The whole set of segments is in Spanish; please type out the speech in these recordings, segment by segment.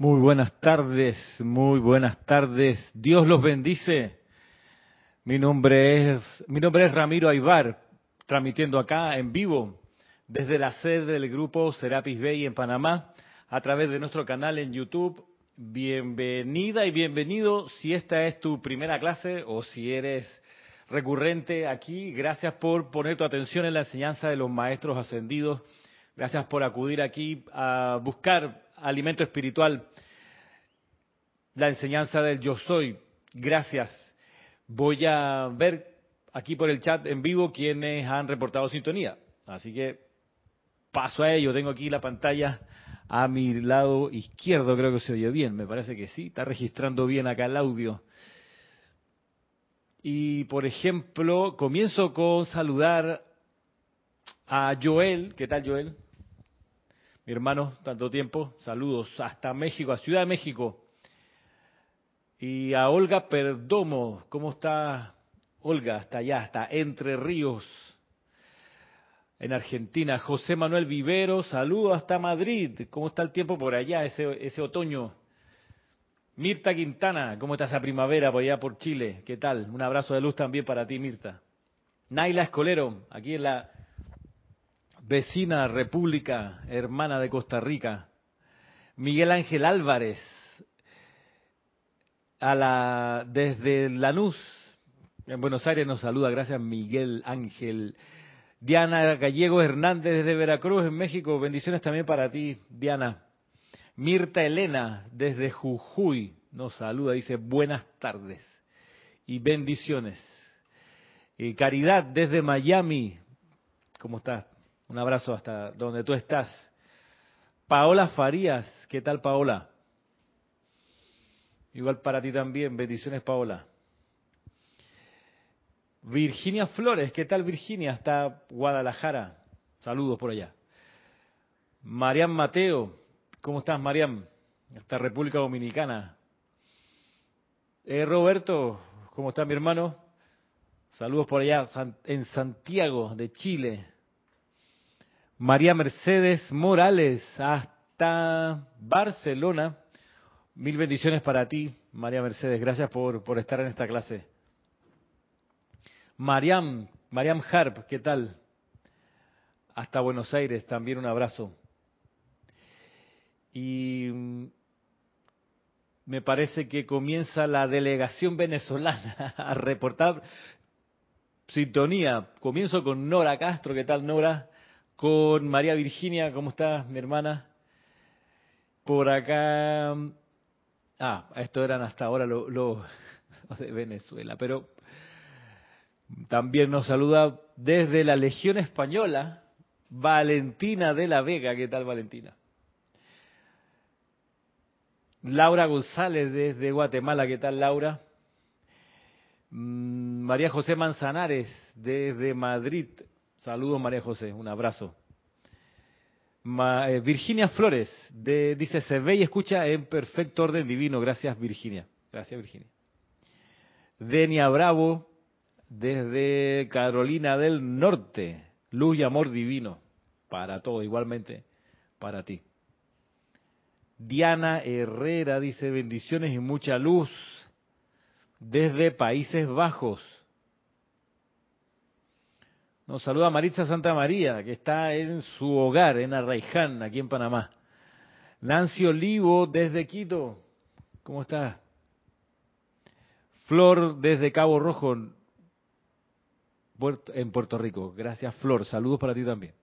Muy buenas tardes, muy buenas tardes. Dios los bendice. Mi nombre es, mi nombre es Ramiro Aybar, transmitiendo acá en vivo desde la sede del grupo Serapis Bay en Panamá, a través de nuestro canal en YouTube. Bienvenida y bienvenido si esta es tu primera clase o si eres recurrente aquí. Gracias por poner tu atención en la enseñanza de los maestros ascendidos. Gracias por acudir aquí a buscar alimento espiritual, la enseñanza del yo soy. Gracias. Voy a ver aquí por el chat en vivo quienes han reportado sintonía. Así que paso a ello. Tengo aquí la pantalla a mi lado izquierdo, creo que se oye bien. Me parece que sí, está registrando bien acá el audio. Y por ejemplo, comienzo con saludar a Joel. ¿Qué tal, Joel? Mi hermano, tanto tiempo. Saludos hasta México, a Ciudad de México. Y a Olga Perdomo. ¿Cómo está Olga? Hasta allá, hasta Entre Ríos, en Argentina. José Manuel Vivero, saludos hasta Madrid. ¿Cómo está el tiempo por allá, ese, ese otoño? Mirta Quintana, ¿cómo está esa primavera por allá por Chile? ¿Qué tal? Un abrazo de luz también para ti, Mirta. Naila Escolero, aquí en la vecina República Hermana de Costa Rica. Miguel Ángel Álvarez, a la, desde Lanús, en Buenos Aires nos saluda, gracias Miguel Ángel. Diana Gallego Hernández desde Veracruz, en México, bendiciones también para ti, Diana. Mirta Elena desde Jujuy nos saluda, dice buenas tardes y bendiciones. Y Caridad desde Miami, ¿cómo estás? Un abrazo hasta donde tú estás. Paola Farías, ¿qué tal Paola? Igual para ti también, bendiciones Paola. Virginia Flores, ¿qué tal Virginia? Hasta Guadalajara. Saludos por allá. Marian Mateo, ¿Cómo estás, Mariam? Esta República Dominicana. Eh, Roberto, ¿cómo está mi hermano? Saludos por allá en Santiago de Chile. María Mercedes Morales, hasta Barcelona. Mil bendiciones para ti, María Mercedes. Gracias por, por estar en esta clase. Mariam, Mariam Harp, ¿qué tal? Hasta Buenos Aires, también un abrazo. Y mm, me parece que comienza la delegación venezolana a reportar sintonía. Comienzo con Nora Castro, ¿qué tal Nora? Con María Virginia, ¿cómo estás, mi hermana? Por acá, mm, ah, esto eran hasta ahora los lo, de Venezuela, pero también nos saluda desde la Legión Española, Valentina de la Vega, ¿qué tal Valentina? Laura González desde Guatemala, ¿qué tal Laura? Mm, María José Manzanares desde Madrid, saludos María José, un abrazo. Eh, Virginia Flores de, dice, se ve y escucha en perfecto orden divino, gracias Virginia, gracias Virginia. Denia Bravo desde Carolina del Norte, luz y amor divino para todo, igualmente para ti. Diana Herrera dice bendiciones y mucha luz desde Países Bajos. Nos saluda Maritza Santa María, que está en su hogar, en Arraiján, aquí en Panamá. Nancy Olivo desde Quito. ¿Cómo está? Flor desde Cabo Rojo, en Puerto Rico. Gracias, Flor. Saludos para ti también.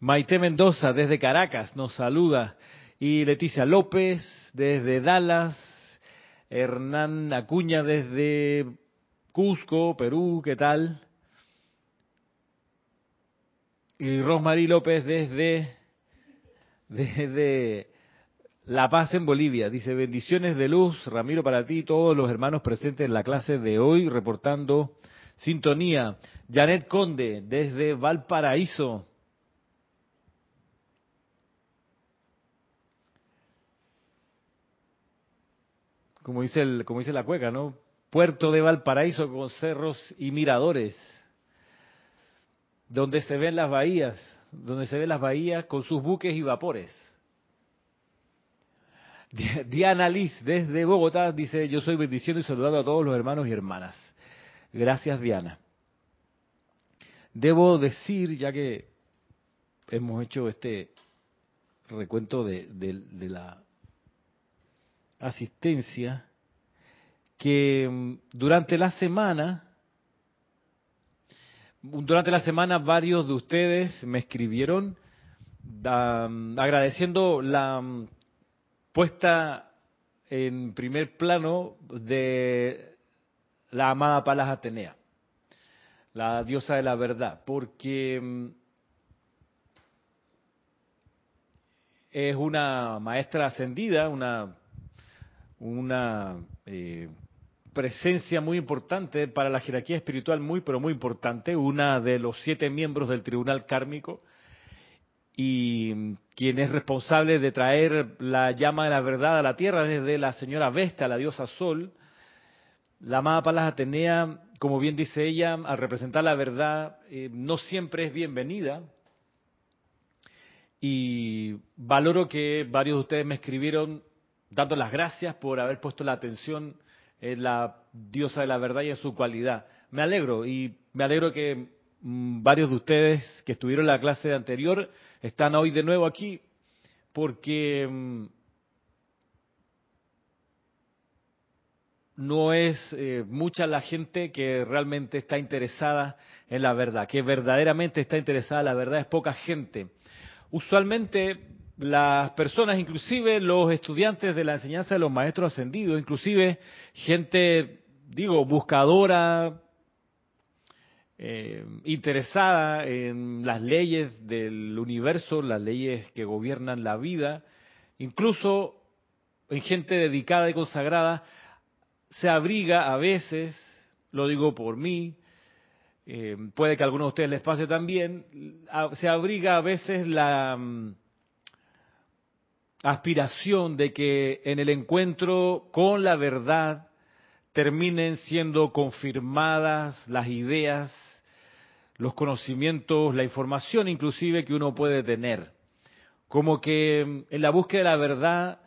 Maite Mendoza desde Caracas nos saluda. Y Leticia López desde Dallas. Hernán Acuña desde Cusco, Perú, ¿qué tal? Y Rosmarie López desde, desde La Paz en Bolivia. Dice, bendiciones de luz, Ramiro, para ti y todos los hermanos presentes en la clase de hoy, reportando sintonía. Janet Conde desde Valparaíso. como dice, el, como dice la cueca, ¿no? Puerto de Valparaíso con cerros y miradores, donde se ven las bahías, donde se ven las bahías con sus buques y vapores. Diana Liz desde Bogotá dice, yo soy bendiciendo y saludando a todos los hermanos y hermanas. Gracias Diana. Debo decir, ya que hemos hecho este recuento de, de la asistencia, que mm, durante la semana, durante la semana varios de ustedes me escribieron agradeciendo la mm, puesta en primer plano de la amada Palas Atenea, la diosa de la verdad, porque mm, es una maestra ascendida, una, una eh, presencia muy importante para la jerarquía espiritual, muy pero muy importante, una de los siete miembros del tribunal kármico, y quien es responsable de traer la llama de la verdad a la tierra desde la señora Vesta, la diosa Sol. La amada Palas Atenea, como bien dice ella, al representar la verdad, eh, no siempre es bienvenida. Y valoro que varios de ustedes me escribieron dando las gracias por haber puesto la atención en la diosa de la verdad y en su cualidad. Me alegro y me alegro que mm, varios de ustedes que estuvieron en la clase anterior están hoy de nuevo aquí porque mm, no es eh, mucha la gente que realmente está interesada en la verdad, que verdaderamente está interesada en la verdad, es poca gente. Usualmente las personas, inclusive los estudiantes de la enseñanza de los maestros ascendidos, inclusive gente, digo, buscadora, eh, interesada en las leyes del universo, las leyes que gobiernan la vida, incluso en gente dedicada y consagrada, se abriga a veces, lo digo por mí, eh, puede que a algunos de ustedes les pase también, se abriga a veces la mm, aspiración de que en el encuentro con la verdad terminen siendo confirmadas las ideas los conocimientos, la información inclusive que uno puede tener. Como que en la búsqueda de la verdad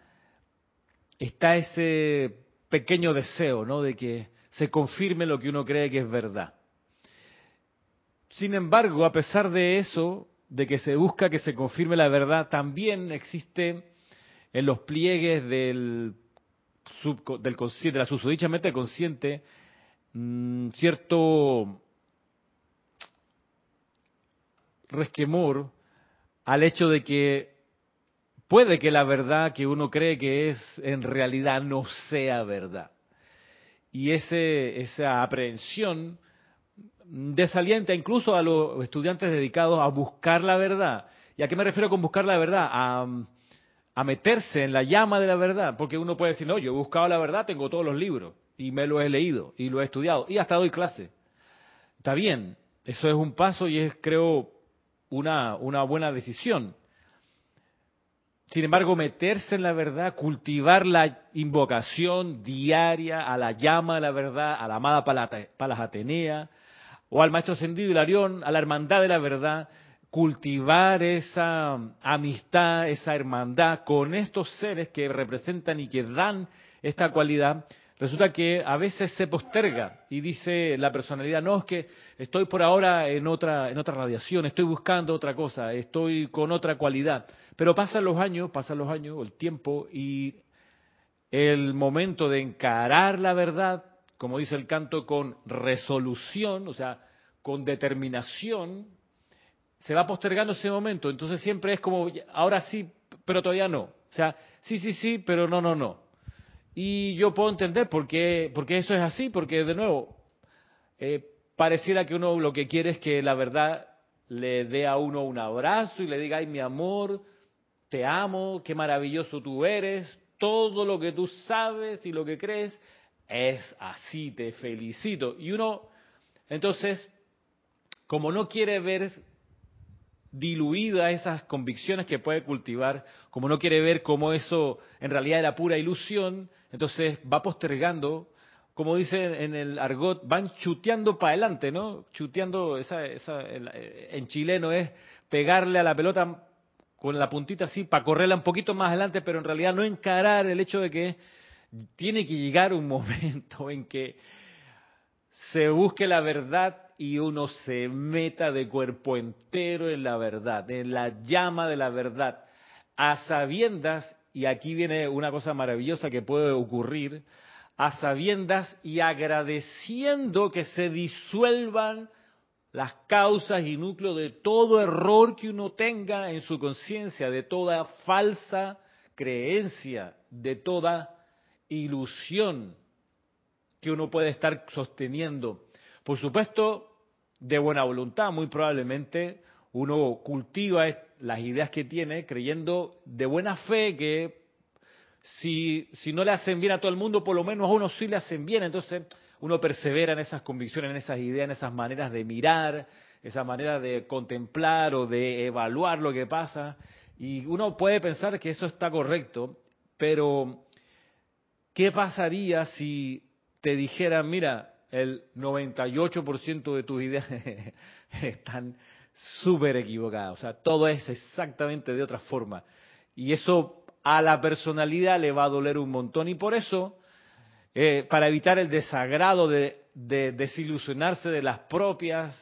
está ese pequeño deseo, ¿no? De que se confirme lo que uno cree que es verdad. Sin embargo, a pesar de eso, de que se busca que se confirme la verdad, también existe en los pliegues de la susodicha mente consciente mm, cierto resquemor al hecho de que puede que la verdad que uno cree que es en realidad no sea verdad. Y esa aprehensión desalienta incluso a los estudiantes dedicados a buscar la verdad. ¿Y a qué me refiero con buscar la verdad? A, a meterse en la llama de la verdad. Porque uno puede decir, no, yo he buscado la verdad, tengo todos los libros y me lo he leído y lo he estudiado y hasta doy clase. Está bien, eso es un paso y es, creo, una, una buena decisión. Sin embargo, meterse en la verdad, cultivar la invocación diaria a la llama de la verdad, a la amada Palas Atenea, o al Maestro Ascendido Hilarión, a la hermandad de la verdad, cultivar esa amistad, esa hermandad con estos seres que representan y que dan esta cualidad, resulta que a veces se posterga y dice la personalidad, no, es que estoy por ahora en otra, en otra radiación, estoy buscando otra cosa, estoy con otra cualidad. Pero pasan los años, pasan los años, el tiempo y el momento de encarar la verdad, como dice el canto, con resolución, o sea, con determinación, se va postergando ese momento. Entonces siempre es como, ahora sí, pero todavía no. O sea, sí, sí, sí, pero no, no, no. Y yo puedo entender por qué, porque eso es así, porque de nuevo, eh, pareciera que uno lo que quiere es que la verdad le dé a uno un abrazo y le diga, ay mi amor, te amo, qué maravilloso tú eres, todo lo que tú sabes y lo que crees es así, te felicito. Y uno, entonces, como no quiere ver diluida esas convicciones que puede cultivar, como no quiere ver cómo eso en realidad era pura ilusión, entonces va postergando, como dice en el argot, van chuteando para adelante, ¿no? Chuteando, esa, esa, en chileno es pegarle a la pelota con la puntita así para correrla un poquito más adelante, pero en realidad no encarar el hecho de que tiene que llegar un momento en que se busque la verdad y uno se meta de cuerpo entero en la verdad, en la llama de la verdad, a sabiendas, y aquí viene una cosa maravillosa que puede ocurrir, a sabiendas y agradeciendo que se disuelvan las causas y núcleos de todo error que uno tenga en su conciencia, de toda falsa creencia, de toda ilusión que uno puede estar sosteniendo. Por supuesto, de buena voluntad, muy probablemente uno cultiva las ideas que tiene creyendo de buena fe que si, si no le hacen bien a todo el mundo, por lo menos a uno sí le hacen bien. Entonces uno persevera en esas convicciones, en esas ideas, en esas maneras de mirar, esa manera de contemplar o de evaluar lo que pasa. Y uno puede pensar que eso está correcto, pero ¿qué pasaría si te dijeran, mira, el 98% de tus ideas están súper equivocadas? O sea, todo es exactamente de otra forma. Y eso a la personalidad le va a doler un montón. Y por eso, eh, para evitar el desagrado de, desilusionarse de las propias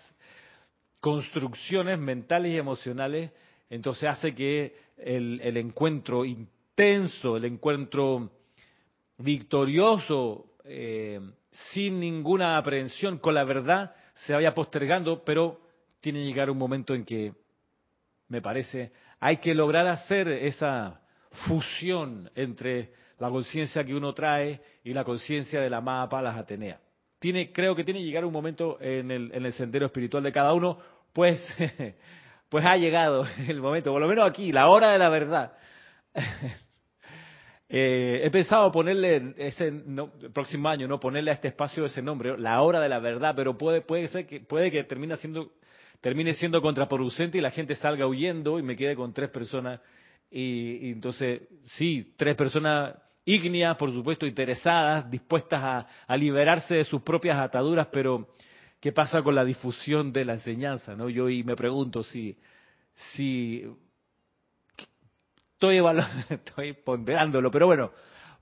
construcciones mentales y emocionales, entonces hace que el, el encuentro intenso, el encuentro victorioso, eh, sin ninguna aprehensión con la verdad, se vaya postergando, pero tiene que llegar un momento en que, me parece, hay que lograr hacer esa fusión entre la conciencia que uno trae y la conciencia de la amada Palas Atenea. Tiene, creo que tiene que llegar un momento en el, en el sendero espiritual de cada uno, pues, pues ha llegado el momento, por lo menos aquí, la hora de la verdad. Eh, he pensado ponerle ese el próximo año, no ponerle a este espacio ese nombre, la hora de la verdad, pero puede puede ser que puede que termine siendo termine siendo contraproducente y la gente salga huyendo y me quede con tres personas y, entonces, sí, tres personas ígneas, por supuesto, interesadas, dispuestas a, a, liberarse de sus propias ataduras, pero ¿qué pasa con la difusión de la enseñanza? ¿no? Yo y me pregunto si, si estoy, estoy ponderándolo, pero bueno,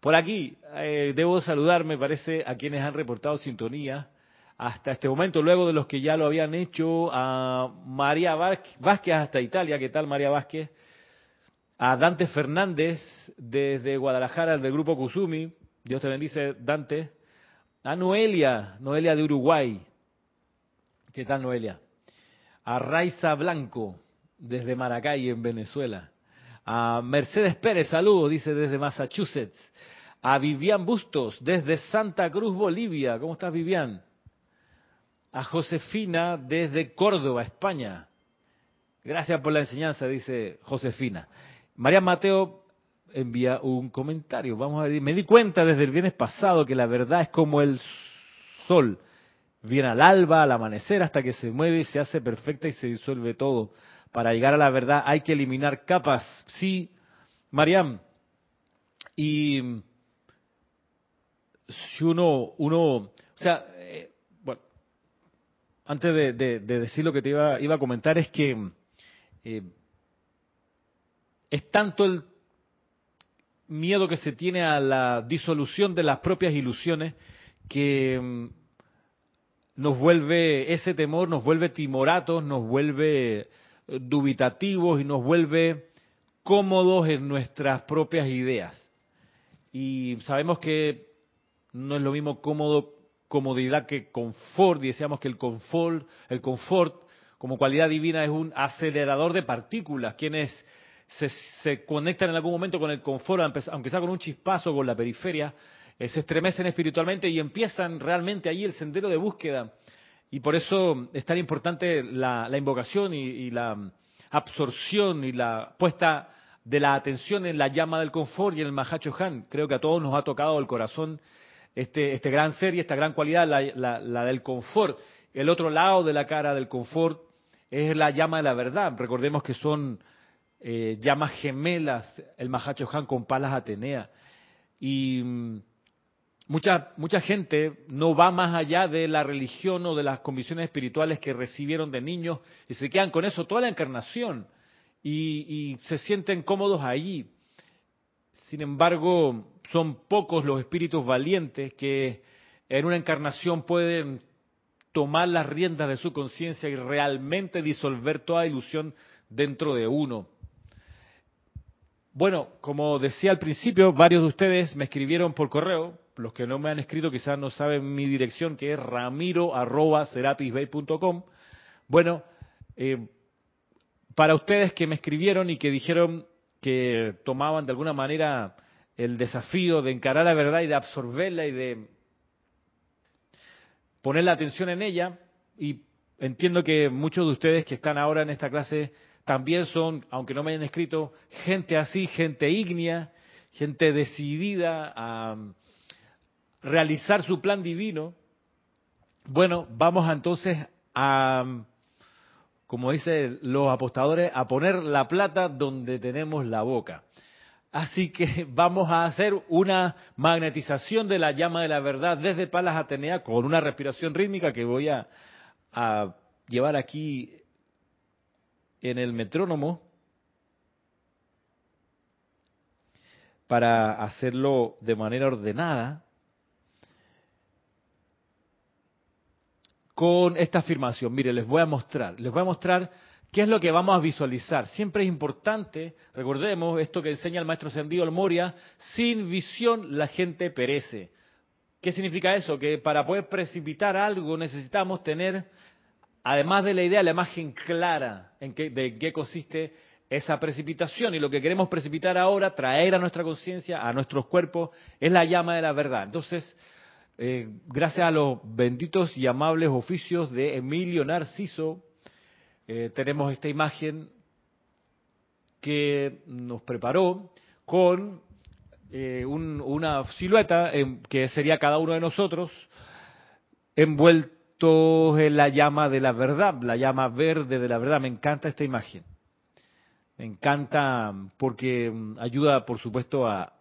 por aquí eh, debo saludar, me parece, a quienes han reportado sintonía hasta este momento, luego de los que ya lo habían hecho, a María Vázquez hasta Italia, ¿qué tal María Vázquez? a Dante Fernández desde Guadalajara, del grupo Kusumi, Dios te bendice, Dante, a Noelia, Noelia de Uruguay, ¿qué tal Noelia? A Raiza Blanco, desde Maracay, en Venezuela, a Mercedes Pérez, saludos, dice desde Massachusetts, a Vivian Bustos, desde Santa Cruz, Bolivia, ¿cómo estás Vivian? A Josefina, desde Córdoba, España. Gracias por la enseñanza, dice Josefina. María Mateo envía un comentario. Vamos a ver, me di cuenta desde el viernes pasado que la verdad es como el sol. Viene al alba, al amanecer, hasta que se mueve y se hace perfecta y se disuelve todo. Para llegar a la verdad hay que eliminar capas. Sí, Mariam. Y si uno, uno, o sea, eh, bueno, antes de, decir lo que te iba, iba a comentar es que eh, es tanto el miedo que se tiene a la disolución de las propias ilusiones que mm, nos vuelve, ese temor nos vuelve timoratos, nos vuelve dubitativos y nos vuelve cómodos en nuestras propias ideas. Y sabemos que no es lo mismo cómodo, comodidad que confort, y decíamos que el confort, el confort como cualidad divina es un acelerador de partículas. Quienes se, conectan en algún momento con el confort, aunque sea con un chispazo con la periferia, eh, se estremecen espiritualmente y empiezan realmente ahí el sendero de búsqueda. Y por eso es tan importante la, invocación y, la absorción y la puesta de la atención en la llama del confort y en el Mahacho Han. Creo que a todos nos ha tocado el corazón este, este gran ser y esta gran cualidad, la, del confort. El otro lado de la cara del confort es la llama de la verdad. Recordemos que son eh, llamas gemelas, el Mahacho Han con palas Atenea. Y mm, mucha, mucha gente no va más allá de la religión o de las convicciones espirituales que recibieron de niños y se quedan con eso toda la encarnación. y, y se sienten cómodos allí. Sin embargo, son pocos los espíritus valientes que en una encarnación pueden tomar las riendas de su conciencia y realmente disolver toda ilusión dentro de uno. Bueno, como decía al principio, varios de ustedes me escribieron por correo. Los que no me han escrito quizás no saben mi dirección, que es ramiro.serapisbay.com. Bueno, eh, para ustedes que me escribieron y que dijeron que tomaban de alguna manera el desafío de encarar la verdad y de absorberla y de poner la atención en ella, y entiendo que muchos de ustedes que están ahora en esta clase también son, aunque no me hayan escrito, gente así, gente ígnea, gente decidida a realizar su plan divino. Bueno, vamos entonces a, como dicen los apostadores, a poner la plata donde tenemos la boca. Así que vamos a hacer una magnetización de la llama de la verdad desde Palas Atenea con una respiración rítmica que voy a, a llevar aquí en el metrónomo para hacerlo de manera ordenada con esta afirmación. Mire, les voy a mostrar, les voy a mostrar qué es lo que vamos a visualizar. Siempre es importante, recordemos esto que enseña el maestro Sendido Moria, sin visión la gente perece. ¿Qué significa eso? Que para poder precipitar algo necesitamos tener además de la idea, la imagen clara en de qué consiste esa precipitación. Y lo que queremos precipitar ahora, traer a nuestra conciencia, a nuestros cuerpos, es la llama de la verdad. Entonces, eh, gracias a los benditos y amables oficios de Emilio Narciso, eh, tenemos esta imagen que nos preparó con eh, una silueta que sería cada uno de nosotros envuelto en la llama de la verdad, la llama verde de la verdad. Me encanta esta imagen. Me encanta porque mm, ayuda, por supuesto, a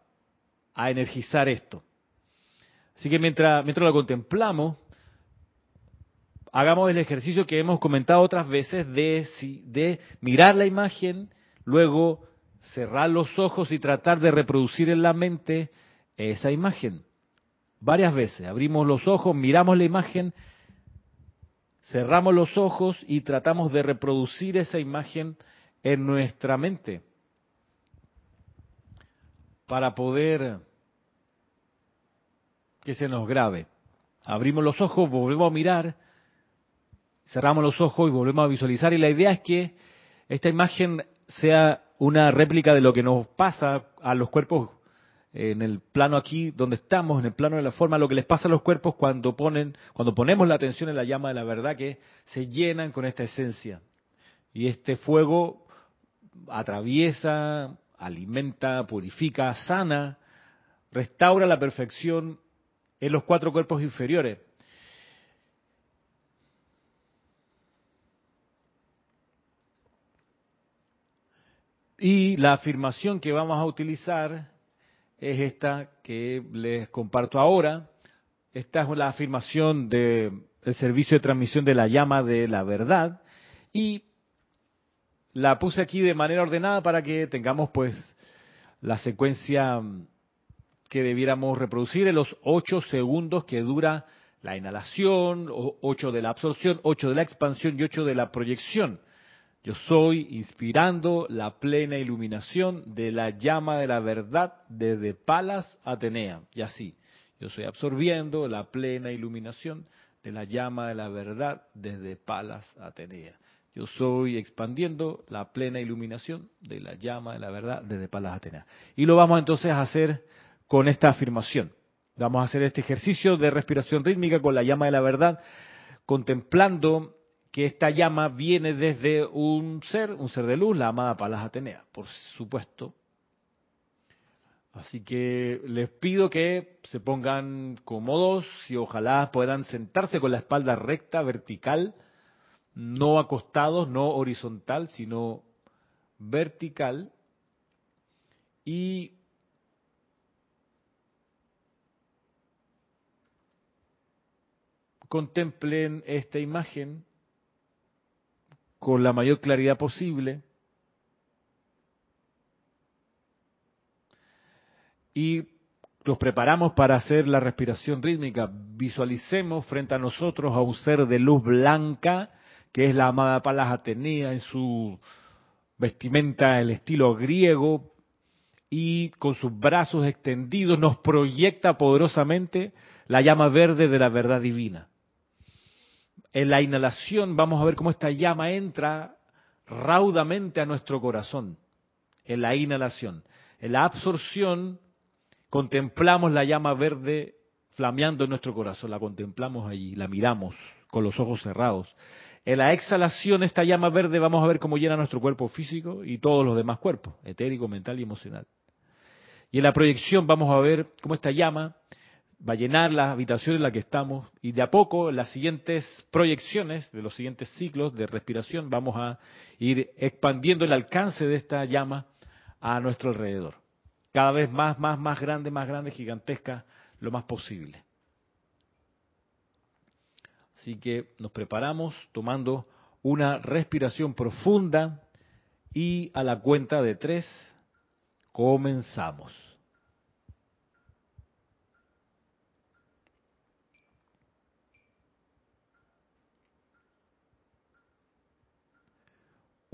energizar esto. Así que mientras, mientras lo contemplamos, hagamos el ejercicio que hemos comentado otras veces de, de mirar la imagen, luego cerrar los ojos y tratar de reproducir en la mente esa imagen. Varias veces abrimos los ojos, miramos la imagen cerramos los ojos y tratamos de reproducir esa imagen en nuestra mente para poder que se nos grabe. Abrimos los ojos, volvemos a mirar, cerramos los ojos y volvemos a visualizar. Y la idea es que esta imagen sea una réplica de lo que nos pasa a los cuerpos en el plano aquí donde estamos, en el plano de la forma, lo que les pasa a los cuerpos cuando ponen, cuando ponemos la atención en la llama de la verdad, que se llenan con esta esencia. Y este fuego atraviesa, alimenta, purifica, sana, restaura la perfección en los cuatro cuerpos inferiores. Y la afirmación que vamos a utilizar es esta que les comparto ahora. Esta es la afirmación del servicio de transmisión de la llama de la verdad y la puse aquí de manera ordenada para que tengamos pues la secuencia que debiéramos reproducir en los ocho segundos que dura la inhalación, ocho de la absorción, ocho de la expansión y ocho de la proyección. Yo soy inspirando la plena iluminación de la llama de la verdad desde Palas Atenea. Y así, yo estoy absorbiendo la plena iluminación de la llama de la verdad desde Palas Atenea. Yo soy expandiendo la plena iluminación de la llama de la verdad desde Palas Atenea. Y lo vamos entonces a hacer con esta afirmación. Vamos a hacer este ejercicio de respiración rítmica con la llama de la verdad, contemplando que esta llama viene desde un ser, un ser de luz, la amada Palas Atenea, por supuesto. Así que les pido que se pongan cómodos y ojalá puedan sentarse con la espalda recta, vertical, no acostados, no horizontal, sino vertical. Y contemplen esta imagen con la mayor claridad posible. Y los preparamos para hacer la respiración rítmica. Visualicemos frente a nosotros a un ser de luz blanca, que es la amada Palas Atenea en su vestimenta del estilo griego, y con sus brazos extendidos nos proyecta poderosamente la llama verde de la verdad divina. En la inhalación vamos a ver cómo esta llama entra raudamente a nuestro corazón, en la inhalación. En la absorción contemplamos la llama verde flameando en nuestro corazón, la contemplamos allí, la miramos con los ojos cerrados. En la exhalación, esta llama verde, vamos a ver cómo llena nuestro cuerpo físico y todos los demás cuerpos, etérico, mental y emocional. Y en la proyección vamos a ver cómo esta llama va a llenar la habitación en la que estamos y de a poco las siguientes proyecciones de los siguientes ciclos de respiración vamos a ir expandiendo el alcance de esta llama a nuestro alrededor cada vez más, más, más grande, más grande, gigantesca, lo más posible. Así que nos preparamos tomando una respiración profunda y a la cuenta de tres comenzamos.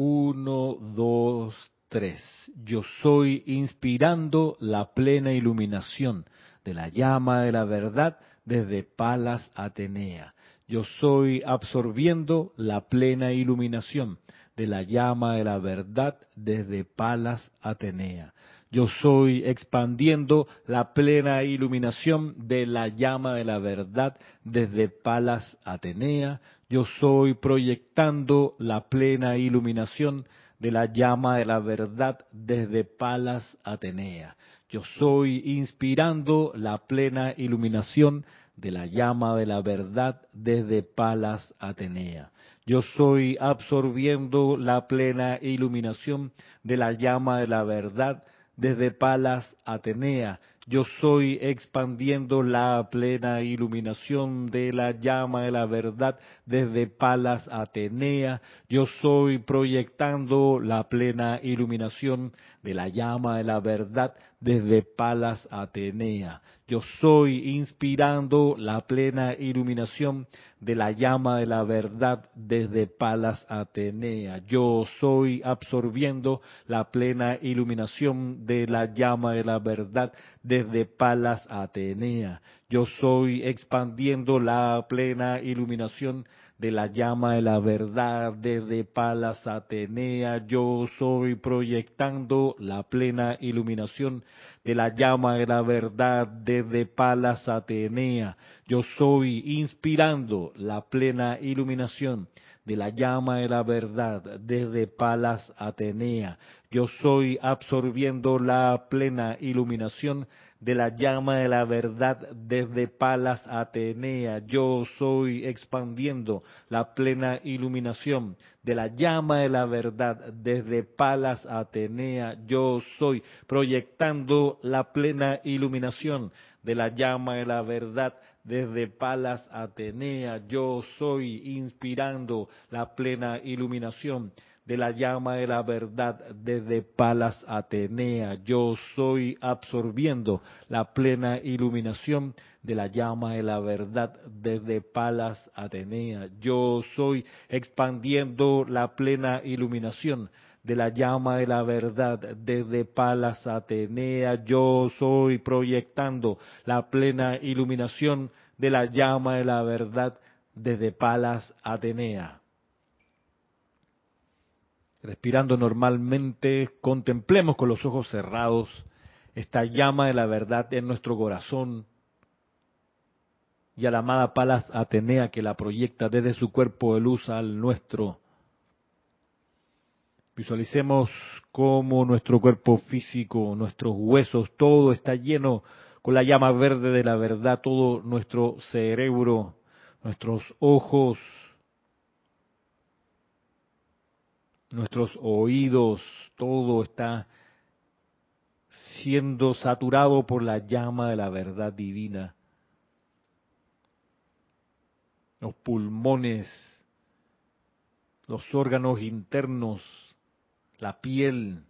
Uno, dos, tres. Yo soy inspirando la plena iluminación de la llama de la verdad desde Palas Atenea. Yo soy absorbiendo la plena iluminación de la llama de la verdad desde Palas Atenea. Yo soy expandiendo la plena iluminación de la llama de la verdad desde Palas Atenea. Yo soy proyectando la plena iluminación de la llama de la verdad desde Palas Atenea. Yo soy inspirando la plena iluminación de la llama de la verdad desde Palas Atenea. Yo soy absorbiendo la plena iluminación de la llama de la verdad desde Palas Atenea yo soy expandiendo la plena iluminación de la llama de la verdad desde Palas Atenea. Yo soy proyectando la plena iluminación de la llama de la verdad desde Palas Atenea. Yo soy inspirando la plena iluminación de la llama de la verdad desde Palas Atenea. Yo soy absorbiendo la plena iluminación de la llama de la verdad desde Palas Atenea. Yo soy expandiendo la plena iluminación de la llama de la verdad desde Palas Atenea. Yo soy proyectando la plena iluminación de la llama de la verdad desde Palas Atenea. Yo soy inspirando la plena iluminación de la llama de la verdad desde Palas Atenea. Yo soy absorbiendo la plena iluminación de la llama de la verdad desde Palas Atenea. Yo soy expandiendo la plena iluminación de la llama de la verdad desde Palas Atenea. Yo soy proyectando la plena iluminación de la llama de la verdad desde Palas Atenea. Yo soy inspirando la plena iluminación de la llama de la verdad desde Palas Atenea. Yo soy absorbiendo la plena iluminación de la llama de la verdad desde Palas Atenea. Yo soy expandiendo la plena iluminación de la llama de la verdad desde Palas Atenea. Yo soy proyectando la plena iluminación de la llama de la verdad desde Palas Atenea respirando normalmente, contemplemos con los ojos cerrados esta llama de la verdad en nuestro corazón y a la amada Palas Atenea que la proyecta desde su cuerpo de luz al nuestro. Visualicemos cómo nuestro cuerpo físico, nuestros huesos, todo está lleno con la llama verde de la verdad, todo nuestro cerebro, nuestros ojos, nuestros oídos, todo está siendo saturado por la llama de la verdad divina. Los pulmones, los órganos internos, la piel,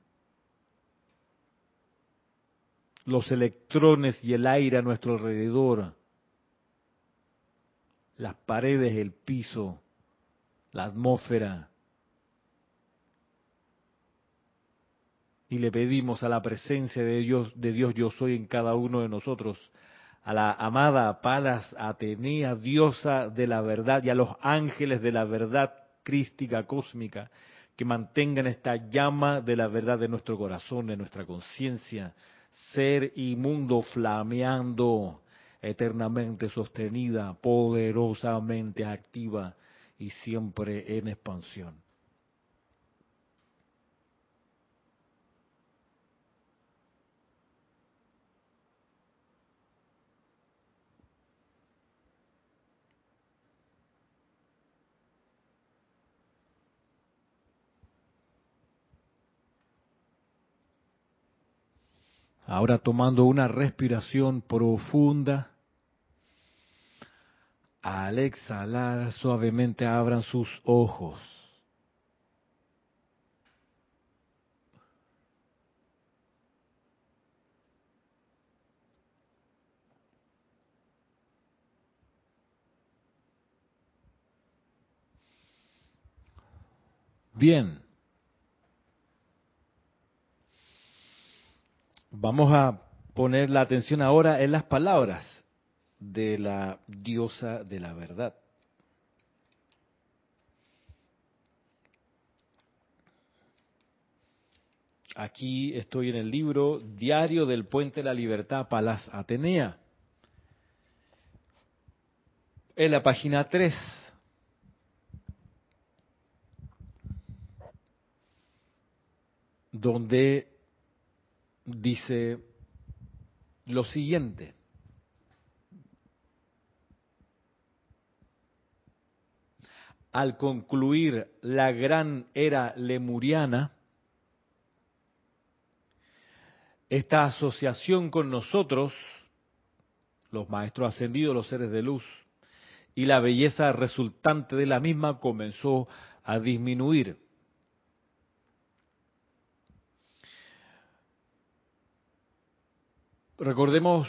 los electrones y el aire a nuestro alrededor, las paredes, el piso, la atmósfera. Y le pedimos a la presencia de Dios, de Dios yo soy en cada uno de nosotros, a la amada Palas Atenea, diosa de la verdad, y a los ángeles de la verdad crística, cósmica, que mantengan esta llama de la verdad de nuestro corazón, de nuestra conciencia, ser y mundo flameando, eternamente sostenida, poderosamente activa y siempre en expansión. Ahora tomando una respiración profunda, al exhalar suavemente abran sus ojos. Bien. Vamos a poner la atención ahora en las palabras de la diosa de la verdad. Aquí estoy en el libro Diario del Puente de la Libertad, Palas Atenea. En la página 3. Donde dice lo siguiente. Al concluir la gran era lemuriana, esta asociación con nosotros, los maestros ascendidos, los seres de luz, y la belleza resultante de la misma comenzó a disminuir. Recordemos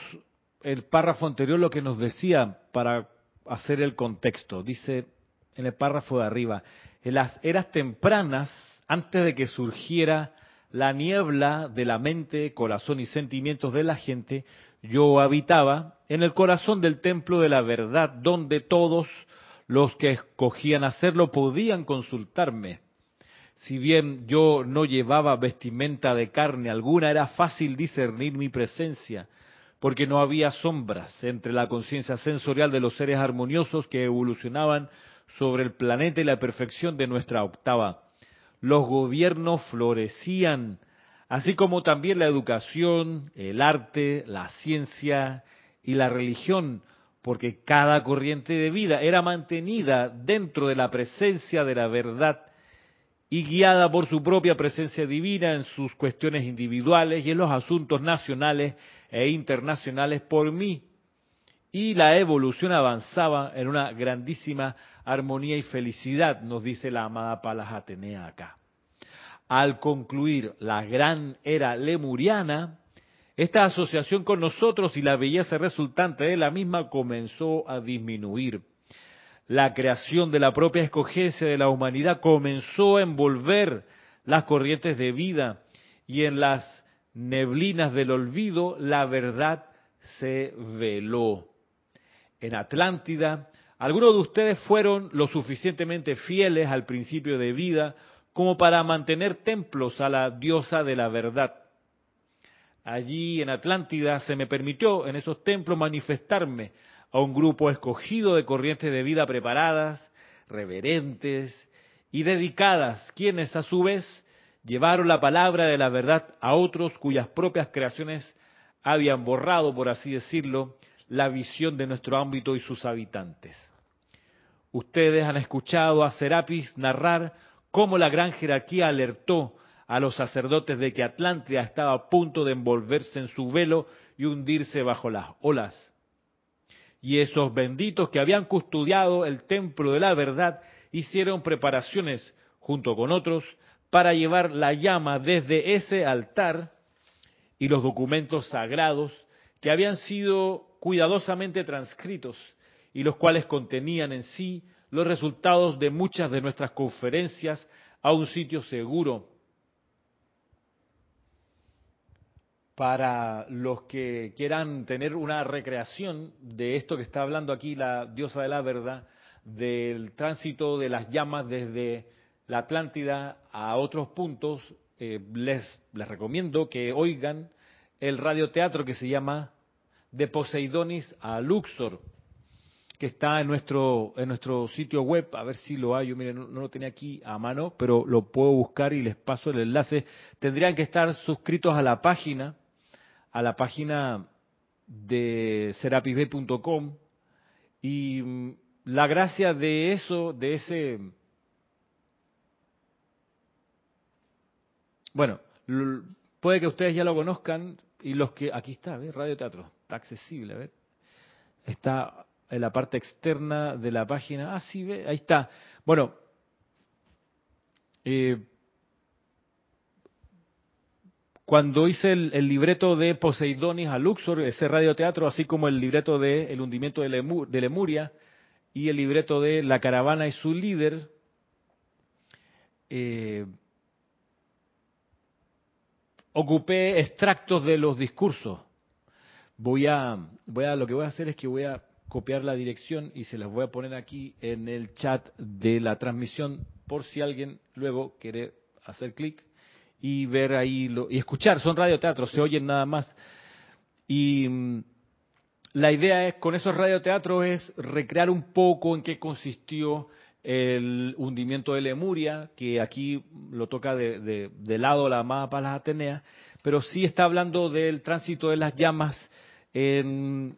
el párrafo anterior lo que nos decía para hacer el contexto. Dice en el párrafo de arriba, en las eras tempranas, antes de que surgiera la niebla de la mente, corazón y sentimientos de la gente, yo habitaba en el corazón del templo de la verdad, donde todos los que escogían hacerlo podían consultarme. Si bien yo no llevaba vestimenta de carne alguna, era fácil discernir mi presencia, porque no había sombras entre la conciencia sensorial de los seres armoniosos que evolucionaban sobre el planeta y la perfección de nuestra octava. Los gobiernos florecían, así como también la educación, el arte, la ciencia y la religión, porque cada corriente de vida era mantenida dentro de la presencia de la verdad y guiada por su propia presencia divina en sus cuestiones individuales y en los asuntos nacionales e internacionales por mí. Y la evolución avanzaba en una grandísima armonía y felicidad, nos dice la amada Palas Atenea acá. Al concluir la gran era lemuriana, esta asociación con nosotros y la belleza resultante de la misma comenzó a disminuir la creación de la propia escogencia de la humanidad comenzó a envolver las corrientes de vida y en las neblinas del olvido la verdad se veló. En Atlántida, algunos de ustedes fueron lo suficientemente fieles al principio de vida como para mantener templos a la diosa de la verdad. Allí en Atlántida se me permitió en esos templos manifestarme a un grupo escogido de corrientes de vida preparadas, reverentes y dedicadas, quienes a su vez llevaron la palabra de la verdad a otros cuyas propias creaciones habían borrado, por así decirlo, la visión de nuestro ámbito y sus habitantes. Ustedes han escuchado a Serapis narrar cómo la gran jerarquía alertó a los sacerdotes de que Atlántida estaba a punto de envolverse en su velo y hundirse bajo las olas y esos benditos que habían custodiado el templo de la verdad hicieron preparaciones junto con otros para llevar la llama desde ese altar y los documentos sagrados que habían sido cuidadosamente transcritos y los cuales contenían en sí los resultados de muchas de nuestras conferencias a un sitio seguro para los que quieran tener una recreación de esto que está hablando aquí la diosa de la verdad, del tránsito de las llamas desde la Atlántida a otros puntos, eh, les, les recomiendo que oigan el radioteatro que se llama De Poseidonis a Luxor, que está en nuestro, en nuestro sitio web, a ver si lo hay, yo miren, no, lo tenía aquí a mano, pero lo puedo buscar y les paso el enlace. Tendrían que estar suscritos a la página, a la página de serapisb.com y mm, la gracia de eso, de ese... Bueno, puede que ustedes ya lo conozcan y los que... Aquí está, ¿ves? Radio Teatro, está accesible, a ver. Está en la parte externa de la página. Ah, sí, ve, ahí está. Bueno, eh, cuando hice el, libreto de Poseidonis a Luxor, ese radioteatro, así como el libreto de El hundimiento de, Lemuria y el libreto de La caravana y su líder, eh, ocupé extractos de los discursos. Voy a, voy a, lo que voy a hacer es que voy a copiar la dirección y se las voy a poner aquí en el chat de la transmisión por si alguien luego quiere hacer clic y ver ahí lo, y escuchar. Son radioteatros, se oyen nada más. Y mm, la idea es, con esos radioteatros es recrear un poco en qué consistió el hundimiento de Lemuria, que aquí lo toca de, de, lado la amada Palas Atenea, pero sí está hablando del tránsito de las llamas en,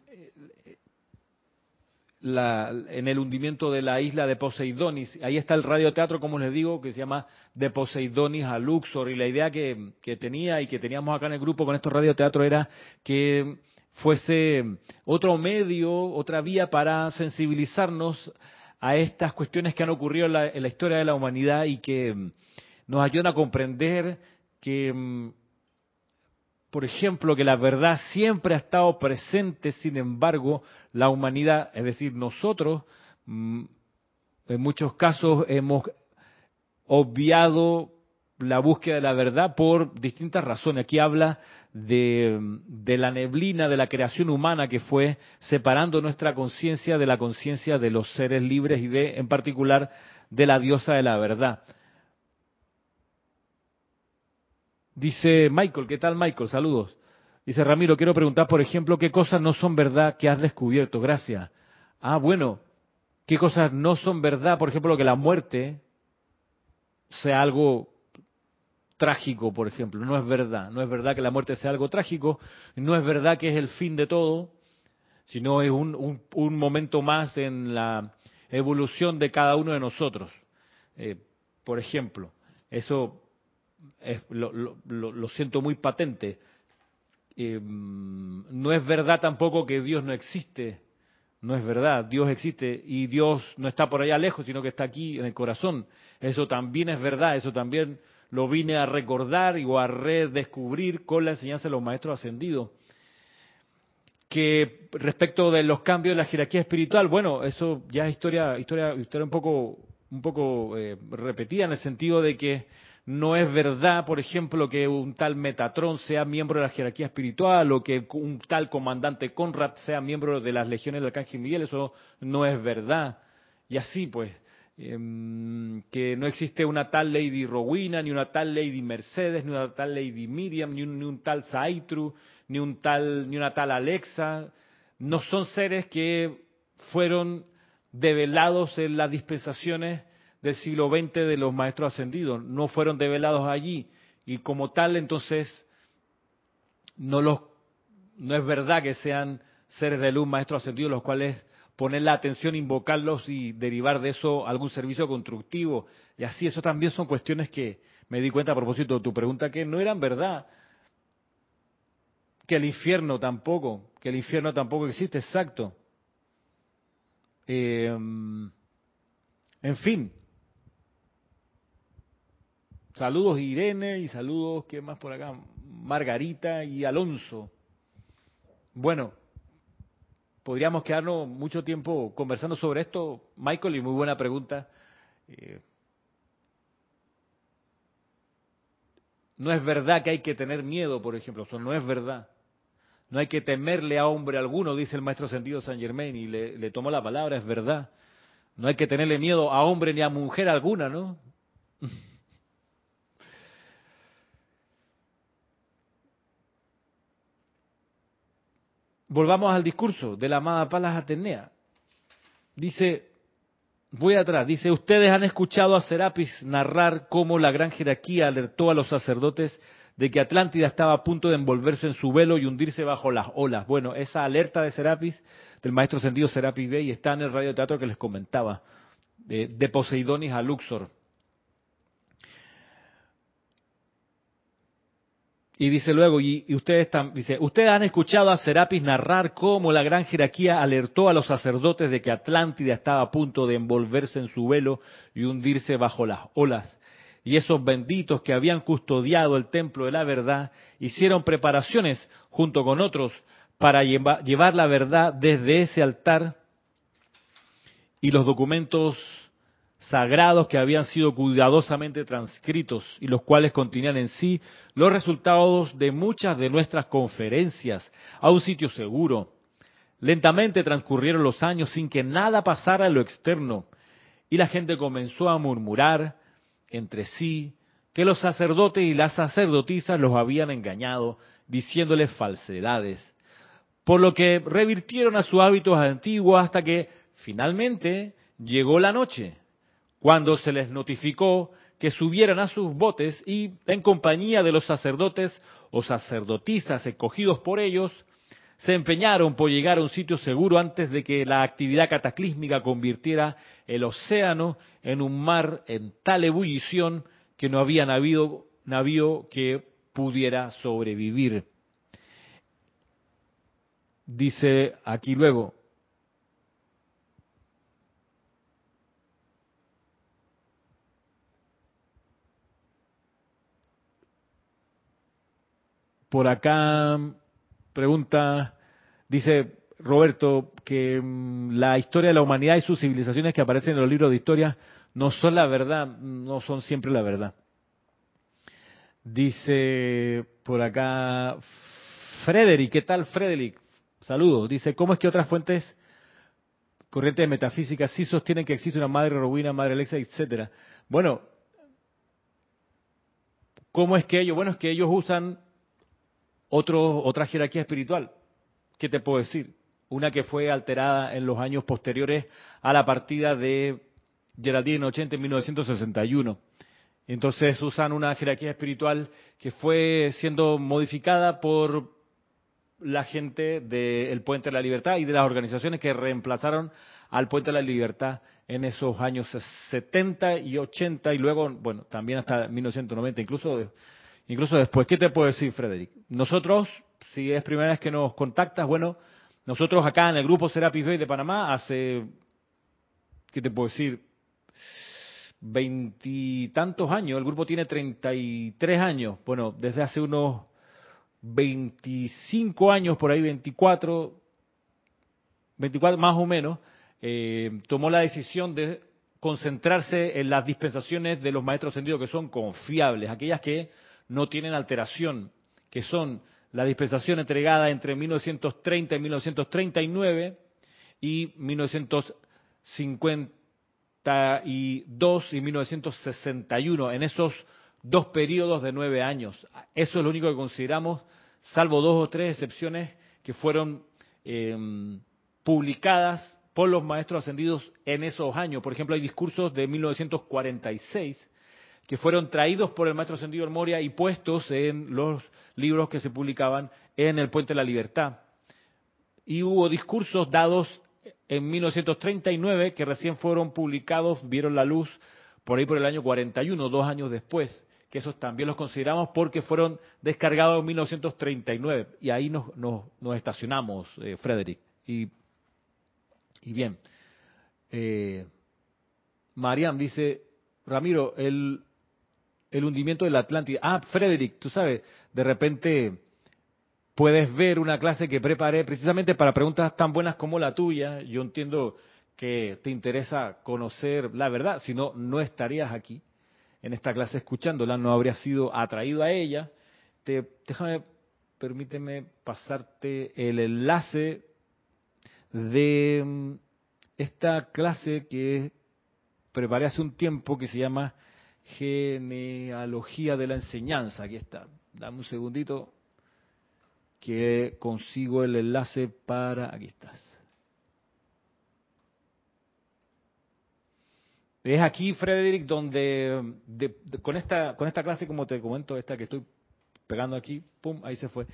en el hundimiento de la isla de Poseidonis. Ahí está el radioteatro, como les digo, que se llama De Poseidonis a Luxor. Y la idea que, tenía y que teníamos acá en el grupo con estos radioteatros era que fuese otro medio, otra vía para sensibilizarnos a estas cuestiones que han ocurrido en la, en la historia de la humanidad y que nos ayudan a comprender que mm, por ejemplo, que la verdad siempre ha estado presente, sin embargo, la humanidad, es decir, nosotros, mm, en muchos casos hemos obviado la búsqueda de la verdad por distintas razones. Aquí habla de, de la neblina de la creación humana que fue separando nuestra conciencia de la conciencia de los seres libres y de, en particular, de la diosa de la verdad. Dice Michael, ¿qué tal Michael? Saludos. Dice Ramiro, quiero preguntar, por ejemplo, qué cosas no son verdad que has descubierto. Gracias. Ah, bueno, qué cosas no son verdad, por ejemplo, que la muerte sea algo trágico, por ejemplo. No es verdad. No es verdad que la muerte sea algo trágico. No es verdad que es el fin de todo, sino es un, un, momento más en la evolución de cada uno de nosotros. Eh, por ejemplo, eso lo, siento muy patente. Eh, no es verdad tampoco que Dios no existe. No es verdad, Dios existe y Dios no está por allá lejos, sino que está aquí en el corazón. Eso también es verdad, eso también lo vine a recordar y a redescubrir con la enseñanza de los maestros ascendidos. Que respecto de los cambios de la jerarquía espiritual, bueno, eso ya es historia, historia, historia un poco, un poco eh, repetida en el sentido de que no es verdad, por ejemplo, que un tal Metatron sea miembro de la jerarquía espiritual o que un tal comandante Conrad sea miembro de las legiones del Arcángel Miguel. Eso no es verdad. Y así, pues, em, que no existe una tal Lady Rowena, ni una tal Lady Mercedes, ni una tal Lady Miriam, ni un, ni un tal Saitru, ni, un tal, ni una tal Alexa. No son seres que fueron develados en las dispensaciones del siglo XX de los maestros ascendidos, no fueron develados allí y como tal entonces no los no es verdad que sean seres de luz maestros ascendidos los cuales poner la atención, invocarlos y derivar de eso algún servicio constructivo. Y así, eso también son cuestiones que me di cuenta a propósito de tu pregunta, que no eran verdad. Que el infierno tampoco, que el infierno tampoco existe, exacto. Eh, en fin, Saludos Irene y saludos, ¿qué más por acá? Margarita y Alonso. Bueno, podríamos quedarnos mucho tiempo conversando sobre esto, Michael, y muy buena pregunta. Eh, no es verdad que hay que tener miedo, por ejemplo, eso no es verdad. No hay que temerle a hombre alguno, dice el maestro sentido San Germain, y le, le tomó la palabra, es verdad. No hay que tenerle miedo a hombre ni a mujer alguna, ¿no? Volvamos al discurso de la amada Palas Atenea. Dice, voy atrás, dice, ustedes han escuchado a Serapis narrar cómo la gran jerarquía alertó a los sacerdotes de que Atlántida estaba a punto de envolverse en su velo y hundirse bajo las olas. Bueno, esa alerta de Serapis, del maestro sentido Serapis Bey, está en el radioteatro que les comentaba, de, de Poseidonis a Luxor. Y dice luego, y, ustedes dice, ustedes han escuchado a Serapis narrar cómo la gran jerarquía alertó a los sacerdotes de que Atlántida estaba a punto de envolverse en su velo y hundirse bajo las olas. Y esos benditos que habían custodiado el templo de la verdad hicieron preparaciones junto con otros para llevar la verdad desde ese altar y los documentos sagrados que habían sido cuidadosamente transcritos y los cuales contenían en sí los resultados de muchas de nuestras conferencias a un sitio seguro. Lentamente transcurrieron los años sin que nada pasara en lo externo y la gente comenzó a murmurar entre sí que los sacerdotes y las sacerdotisas los habían engañado diciéndoles falsedades, por lo que revirtieron a sus hábitos antiguos hasta que finalmente llegó la noche cuando se les notificó que subieran a sus botes y, en compañía de los sacerdotes o sacerdotisas escogidos por ellos, se empeñaron por llegar a un sitio seguro antes de que la actividad cataclísmica convirtiera el océano en un mar en tal ebullición que no había navío, navío que pudiera sobrevivir. Dice aquí luego, Por acá pregunta, dice Roberto, que mm, la historia de la humanidad y sus civilizaciones que aparecen en los libros de historia no son la verdad, no son siempre la verdad. Dice por acá Frederick, ¿qué tal Frederick? Saludos. Dice, ¿cómo es que otras fuentes corrientes de metafísica sí sostienen que existe una madre Rowena, madre Alexa, etcétera? Bueno, ¿cómo es que ellos? Bueno, es que ellos usan otra jerarquía espiritual. ¿Qué te puedo decir? Una que fue alterada en los años posteriores a la partida de Geraldine 80 en 1961. Entonces usan una jerarquía espiritual que fue siendo modificada por la gente del Puente de la Libertad y de las organizaciones que reemplazaron al Puente de la Libertad en esos años 70 y 80 y luego, bueno, también hasta 1990, incluso incluso después. ¿Qué te puedo decir, Frederick? Nosotros, si es primera vez que nos contactas, bueno, nosotros acá en el grupo Serapis Bay de Panamá hace, ¿qué te puedo decir? Veintitantos años, el grupo tiene treinta y tres años, bueno, desde hace unos veinticinco años, por ahí veinticuatro, veinticuatro más o menos, eh, tomó la decisión de concentrarse en las dispensaciones de los maestros sentidos que son confiables, aquellas que no tienen alteración, que son la dispensación entregada entre 1930 y 1939 y 1952 y 1961, en esos dos periodos de nueve años. Eso es lo único que consideramos, salvo dos o tres excepciones que fueron eh, publicadas por los maestros ascendidos en esos años. Por ejemplo, hay discursos de 1946 que fueron traídos por el maestro Sendido Moria y puestos en los libros que se publicaban en el Puente de la Libertad. Y hubo discursos dados en 1939 que recién fueron publicados, vieron la luz por ahí por el año 41, dos años después, que esos también los consideramos porque fueron descargados en 1939. Y ahí nos, estacionamos, eh, Frederick. Y, bien, eh, Mariam dice, Ramiro, el el hundimiento de la Atlántida. Ah, Frederick, tú sabes, de repente puedes ver una clase que preparé precisamente para preguntas tan buenas como la tuya. Yo entiendo que te interesa conocer la verdad, si no, no estarías aquí en esta clase escuchándola, no habrías sido atraído a ella. Te, déjame, permíteme pasarte el enlace de mm, esta clase que preparé hace un tiempo que se llama Genealogía de la Enseñanza. Aquí está. Dame un segundito que consigo el enlace para... Aquí estás. Es aquí, Frederick, donde con esta con esta clase, como te comento, esta que estoy pegando aquí, pum, ahí se fue.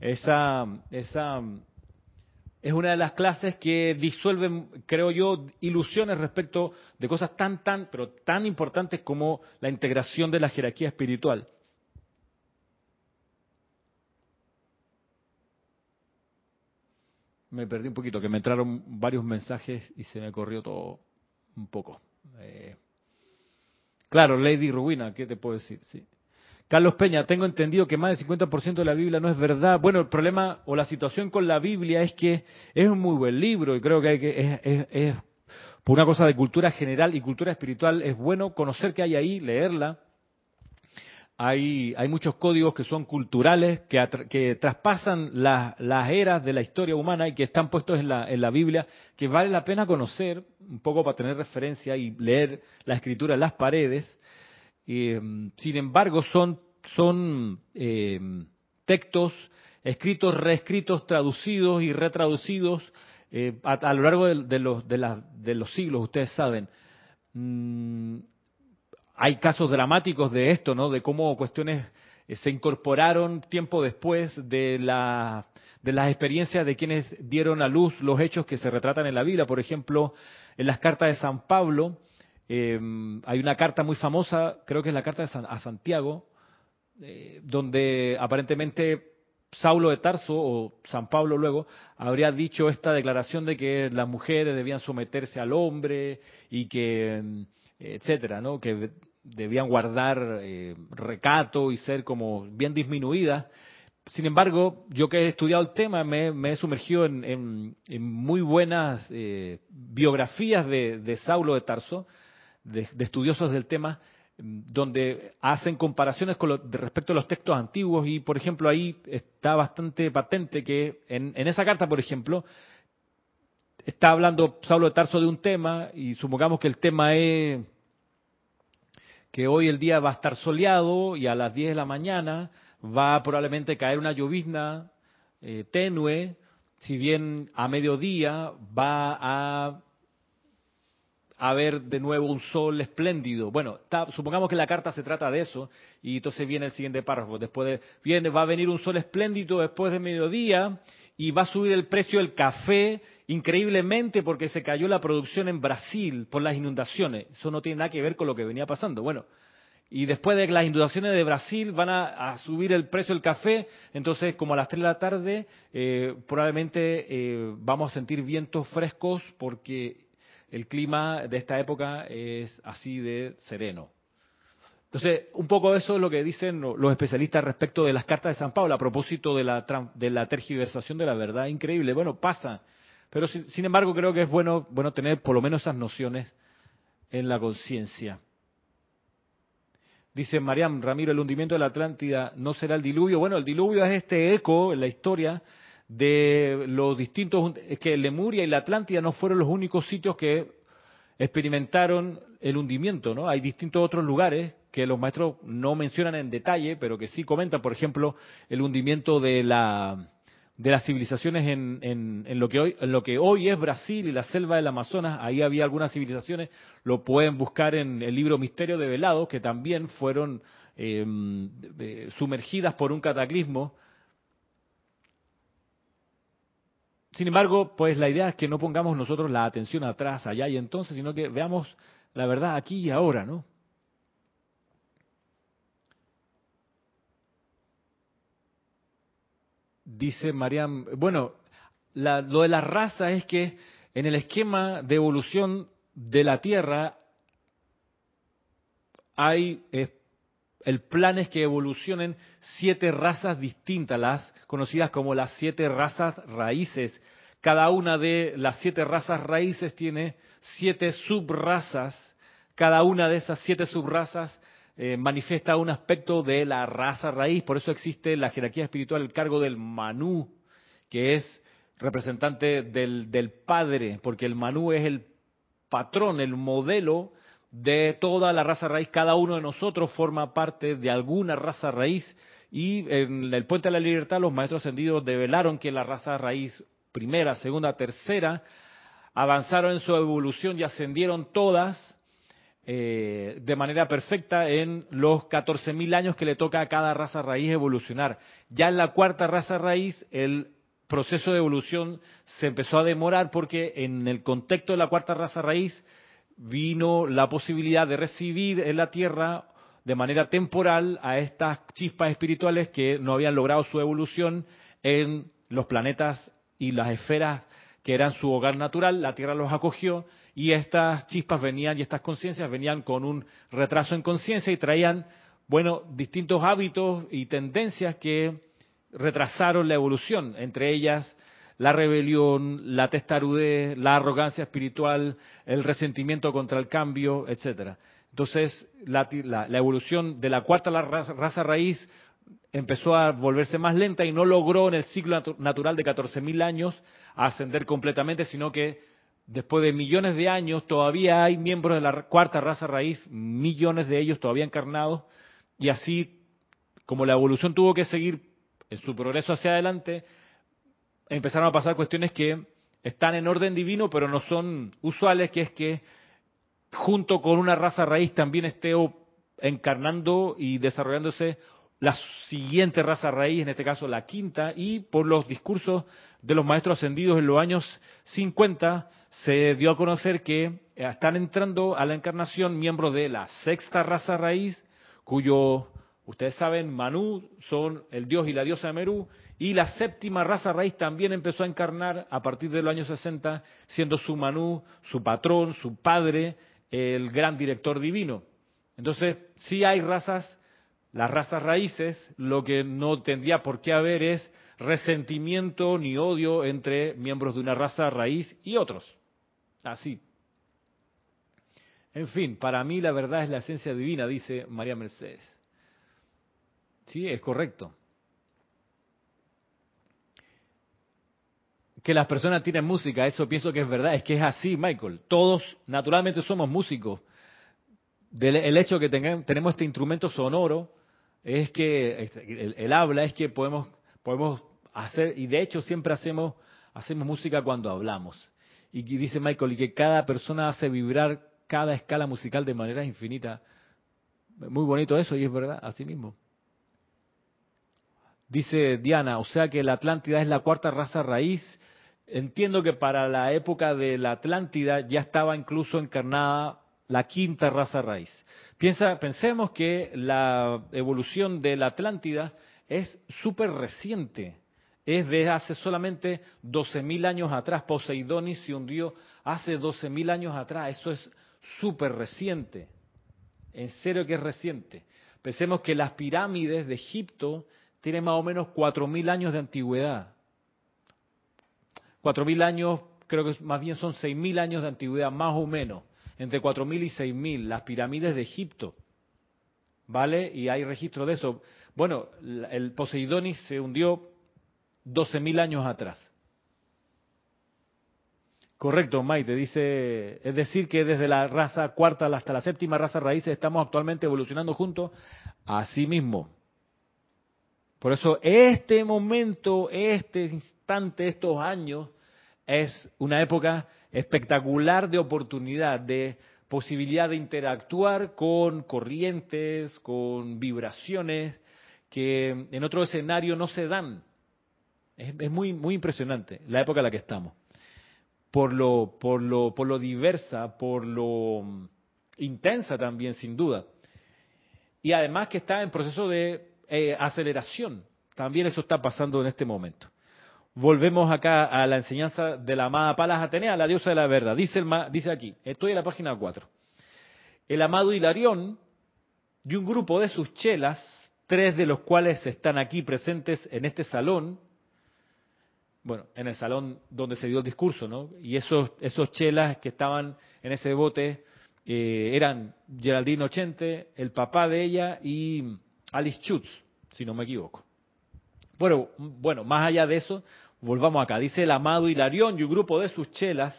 Esa esa es una de las clases que disuelven, creo yo, ilusiones respecto de cosas tan, tan, pero tan importantes como la integración de la jerarquía espiritual. Me perdí un poquito, que me entraron varios mensajes y se me corrió todo un poco. Eh, claro, Lady Rubina, ¿qué te puedo decir? Sí. Carlos Peña, tengo entendido que más del 50% de la Biblia no es verdad. Bueno, el problema o la situación con la Biblia es que es un muy buen libro y creo que, hay que es, por una cosa de cultura general y cultura espiritual, es bueno conocer qué hay ahí, leerla. Hay, hay muchos códigos que son culturales, que, que traspasan las eras de la historia humana y que están puestos en la, en la Biblia, que vale la pena conocer un poco para tener referencia y leer la escritura en las paredes eh, sin embargo, son, eh, textos escritos, reescritos, traducidos y retraducidos eh, a, lo largo de, los, de, los siglos, ustedes saben. Mm, hay casos dramáticos de esto, ¿no? De cómo cuestiones se incorporaron tiempo después de, la, de las experiencias de quienes dieron a luz los hechos que se retratan en la Biblia. Por ejemplo, en las cartas de San Pablo, eh, hay una carta muy famosa, creo que es la carta a Santiago, eh, donde aparentemente Saulo de Tarso, o San Pablo luego, habría dicho esta declaración de que las mujeres debían someterse al hombre y que, etcétera, ¿no? que debían guardar eh, recato y ser como bien disminuidas. Sin embargo, yo que he estudiado el tema, me, he sumergido en, muy buenas eh, biografías de, de Saulo de Tarso, de, estudiosos del tema mm, donde hacen comparaciones con lo, respecto a los textos antiguos. Y, por ejemplo, ahí está bastante patente que en, esa carta, por ejemplo, está hablando Saulo de Tarso de un tema y supongamos que el tema es que hoy el día va a estar soleado y a las 10 de la mañana va a probablemente caer una llovizna eh, tenue, si bien a mediodía va a a ver de nuevo un sol espléndido. Bueno, supongamos que la carta se trata de eso y entonces viene el siguiente párrafo. Después de, viene, va a venir un sol espléndido después de mediodía y va a subir el precio del café increíblemente porque se cayó la producción en Brasil por las inundaciones. Eso no tiene nada que ver con lo que venía pasando. Bueno, y después de las inundaciones de Brasil van a, subir el precio del café, entonces como a las 3 de la tarde eh, probablemente eh, vamos a sentir vientos frescos porque el clima de esta época es así de sereno. Entonces, un poco eso es lo que dicen los especialistas respecto de las cartas de San Pablo a propósito de la, de la tergiversación de la verdad. Increíble. Bueno, pasa. Pero sin, embargo, creo que es bueno, bueno tener por lo menos esas nociones en la conciencia. Dice Mariam Ramiro, el hundimiento de la Atlántida no será el diluvio. Bueno, el diluvio es este eco en la historia de los distintos, que Lemuria y la Atlántida no fueron los únicos sitios que experimentaron el hundimiento, ¿no? Hay distintos otros lugares que los maestros no mencionan en detalle, pero que sí comentan, por ejemplo, el hundimiento de la de las civilizaciones en, en, lo que hoy en lo que hoy es Brasil y la selva del Amazonas, ahí había algunas civilizaciones, lo pueden buscar en el libro Misterio de Velado, que también fueron em, sumergidas por un cataclismo Sin embargo, pues la idea es que no pongamos nosotros la atención atrás, allá y entonces, sino que veamos la verdad aquí y ahora, ¿no? Dice Mariam, bueno, lo de la raza es que en el esquema de evolución de la Tierra hay el plan es que evolucionen siete razas distintas, las conocidas como las siete razas raíces. Cada una de las siete razas raíces tiene siete subrazas. Cada una de esas siete subrazas eh, manifiesta un aspecto de la raza raíz. Por eso existe la jerarquía espiritual, el cargo del Manú, que es representante del, del Padre, porque el Manú es el patrón, el modelo de toda la raza raíz. Cada uno de nosotros forma parte de alguna raza raíz. Y en el Puente de la Libertad los maestros ascendidos develaron que la raza raíz primera, segunda, tercera avanzaron en su evolución y ascendieron todas eh, de manera perfecta en los 14.000 años que le toca a cada raza raíz evolucionar. Ya en la cuarta raza raíz el proceso de evolución se empezó a demorar porque en el contexto de la cuarta raza raíz vino la posibilidad de recibir en la Tierra de manera temporal a estas chispas espirituales que no habían logrado su evolución en los planetas y las esferas que eran su hogar natural, la Tierra los acogió y estas chispas venían y estas conciencias venían con un retraso en conciencia y traían, bueno, distintos hábitos y tendencias que retrasaron la evolución, entre ellas la rebelión, la testarudez, la arrogancia espiritual, el resentimiento contra el cambio, etcétera. Entonces, la, evolución de la cuarta raza, raíz empezó a volverse más lenta y no logró en el ciclo natural de 14.000 años ascender completamente, sino que después de millones de años todavía hay miembros de la cuarta raza raíz, millones de ellos todavía encarnados, y así como la evolución tuvo que seguir en su progreso hacia adelante, empezaron a pasar cuestiones que están en orden divino, pero no son usuales, que es que junto con una raza raíz también esté encarnando y desarrollándose la siguiente raza raíz, en este caso la quinta, y por los discursos de los maestros ascendidos en los años 50 se dio a conocer que están entrando a la encarnación miembros de la sexta raza raíz, cuyo, ustedes saben, Manú son el dios y la diosa de Merú, y la séptima raza raíz también empezó a encarnar a partir de los años 60, siendo su Manú, su patrón, su padre, el gran director divino. Entonces, sí hay razas, las razas raíces, lo que no tendría por qué haber es resentimiento ni odio entre miembros de una raza raíz y otros. Así. En fin, para mí la verdad es la esencia divina, dice María Mercedes. Sí, es correcto. Que las personas tienen música, eso pienso que es verdad, es que es así, Michael. Todos naturalmente somos músicos. el hecho de que tenemos este instrumento sonoro es que este, el, habla es que podemos podemos hacer y de hecho siempre hacemos hacemos música cuando hablamos. Y dice Michael y que cada persona hace vibrar cada escala musical de manera infinita. Muy bonito eso y es verdad, así mismo. Dice Diana, o sea que la Atlántida es la cuarta raza raíz Entiendo que para la época de la Atlántida ya estaba incluso encarnada la quinta raza raíz. Piensa, pensemos que la evolución de la Atlántida es súper reciente. Es de hace solamente 12.000 años atrás. Poseidonis se hundió hace 12.000 años atrás. Eso es súper reciente. En serio que es reciente. Pensemos que las pirámides de Egipto tienen más o menos 4.000 años de antigüedad. 4.000 años, creo que más bien son 6.000 años de antigüedad, más o menos, entre 4.000 y 6.000, las pirámides de Egipto. ¿Vale? Y hay registro de eso. Bueno, el Poseidonis se hundió 12.000 años atrás. Correcto, Maite, dice, es decir que desde la raza cuarta hasta la séptima raza raíces estamos actualmente evolucionando juntos a sí mismo. Por eso este momento, este instante, estos años, es una época espectacular de oportunidad, de posibilidad de interactuar con corrientes, con vibraciones que en otro escenario no se dan. Es, muy, muy impresionante la época en la que estamos. Por lo, por lo, por lo diversa, por lo intensa también, sin duda. Y además que está en proceso de eh, aceleración. También eso está pasando en este momento. Volvemos acá a la enseñanza de la amada Palas Atenea, la diosa de la verdad. Dice, dice aquí, estoy en la página 4. El amado Hilarión y un grupo de sus chelas, tres de los cuales están aquí presentes en este salón, bueno, en el salón donde se dio el discurso, ¿no? Y esos, esos chelas que estaban en ese bote eh, eran Geraldine Ochente, el papá de ella y Alice Schutz, si no me equivoco. Bueno, bueno, más allá de eso, volvamos acá. Dice el amado Hilarión y un grupo de sus chelas,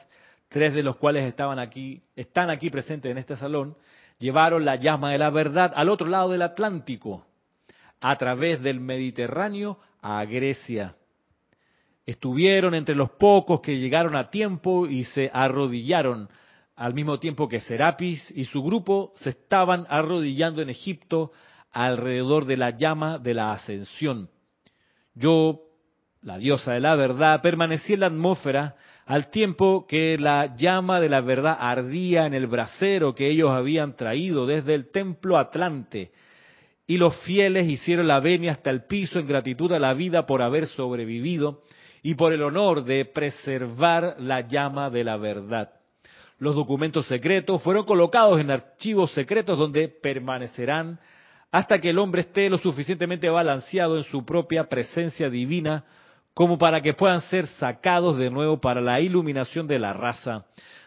tres de los cuales estaban aquí, están aquí presentes en este salón, llevaron la llama de la verdad al otro lado del Atlántico, a través del Mediterráneo a Grecia. Estuvieron entre los pocos que llegaron a tiempo y se arrodillaron al mismo tiempo que Serapis y su grupo se estaban arrodillando en Egipto alrededor de la llama de la ascensión. Yo, la diosa de la verdad, permanecí en la atmósfera al tiempo que la llama de la verdad ardía en el brasero que ellos habían traído desde el templo Atlante, y los fieles hicieron la venia hasta el piso en gratitud a la vida por haber sobrevivido y por el honor de preservar la llama de la verdad. Los documentos secretos fueron colocados en archivos secretos donde permanecerán hasta que el hombre esté lo suficientemente balanceado en su propia presencia divina como para que puedan ser sacados de nuevo para la iluminación de la raza.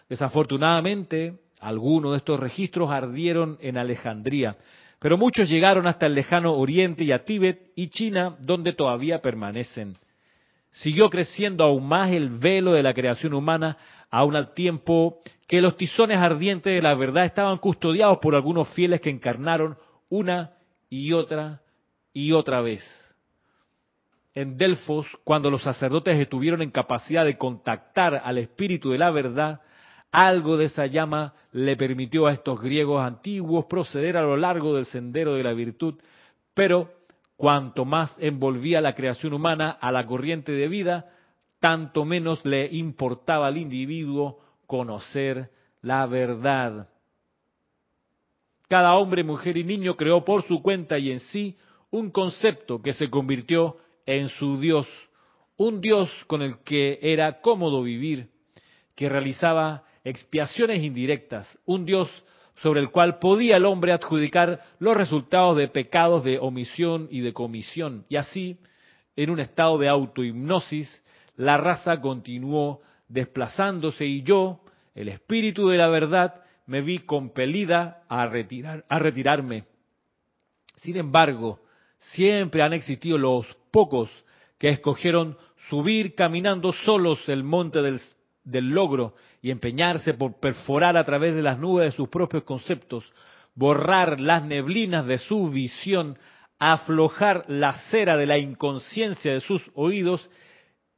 Desafortunadamente, algunos de estos registros ardieron en Alejandría, pero muchos llegaron hasta el lejano Oriente y a Tíbet y China, donde todavía permanecen. Siguió creciendo aún más el velo de la creación humana, aún al tiempo que los tizones ardientes de la verdad estaban custodiados por algunos fieles que encarnaron una y otra y otra vez. En Delfos, cuando los sacerdotes estuvieron en capacidad de contactar al espíritu de la verdad, algo de esa llama le permitió a estos griegos antiguos proceder a lo largo del sendero de la virtud, pero cuanto más envolvía la creación humana a la corriente de vida, tanto menos le importaba al individuo conocer la verdad. Cada hombre, mujer y niño creó por su cuenta y en sí un concepto que se convirtió en su Dios, un Dios con el que era cómodo vivir, que realizaba expiaciones indirectas, un Dios sobre el cual podía el hombre adjudicar los resultados de pecados de omisión y de comisión. Y así, en un estado de autohipnosis, la raza continuó desplazándose y yo, el espíritu de la verdad, me vi compelida a, retirar, a retirarme. Sin embargo, siempre han existido los pocos que escogieron subir caminando solos el monte del, logro y empeñarse por perforar a través de las nubes de sus propios conceptos, borrar las neblinas de su visión, aflojar la cera de la inconsciencia de sus oídos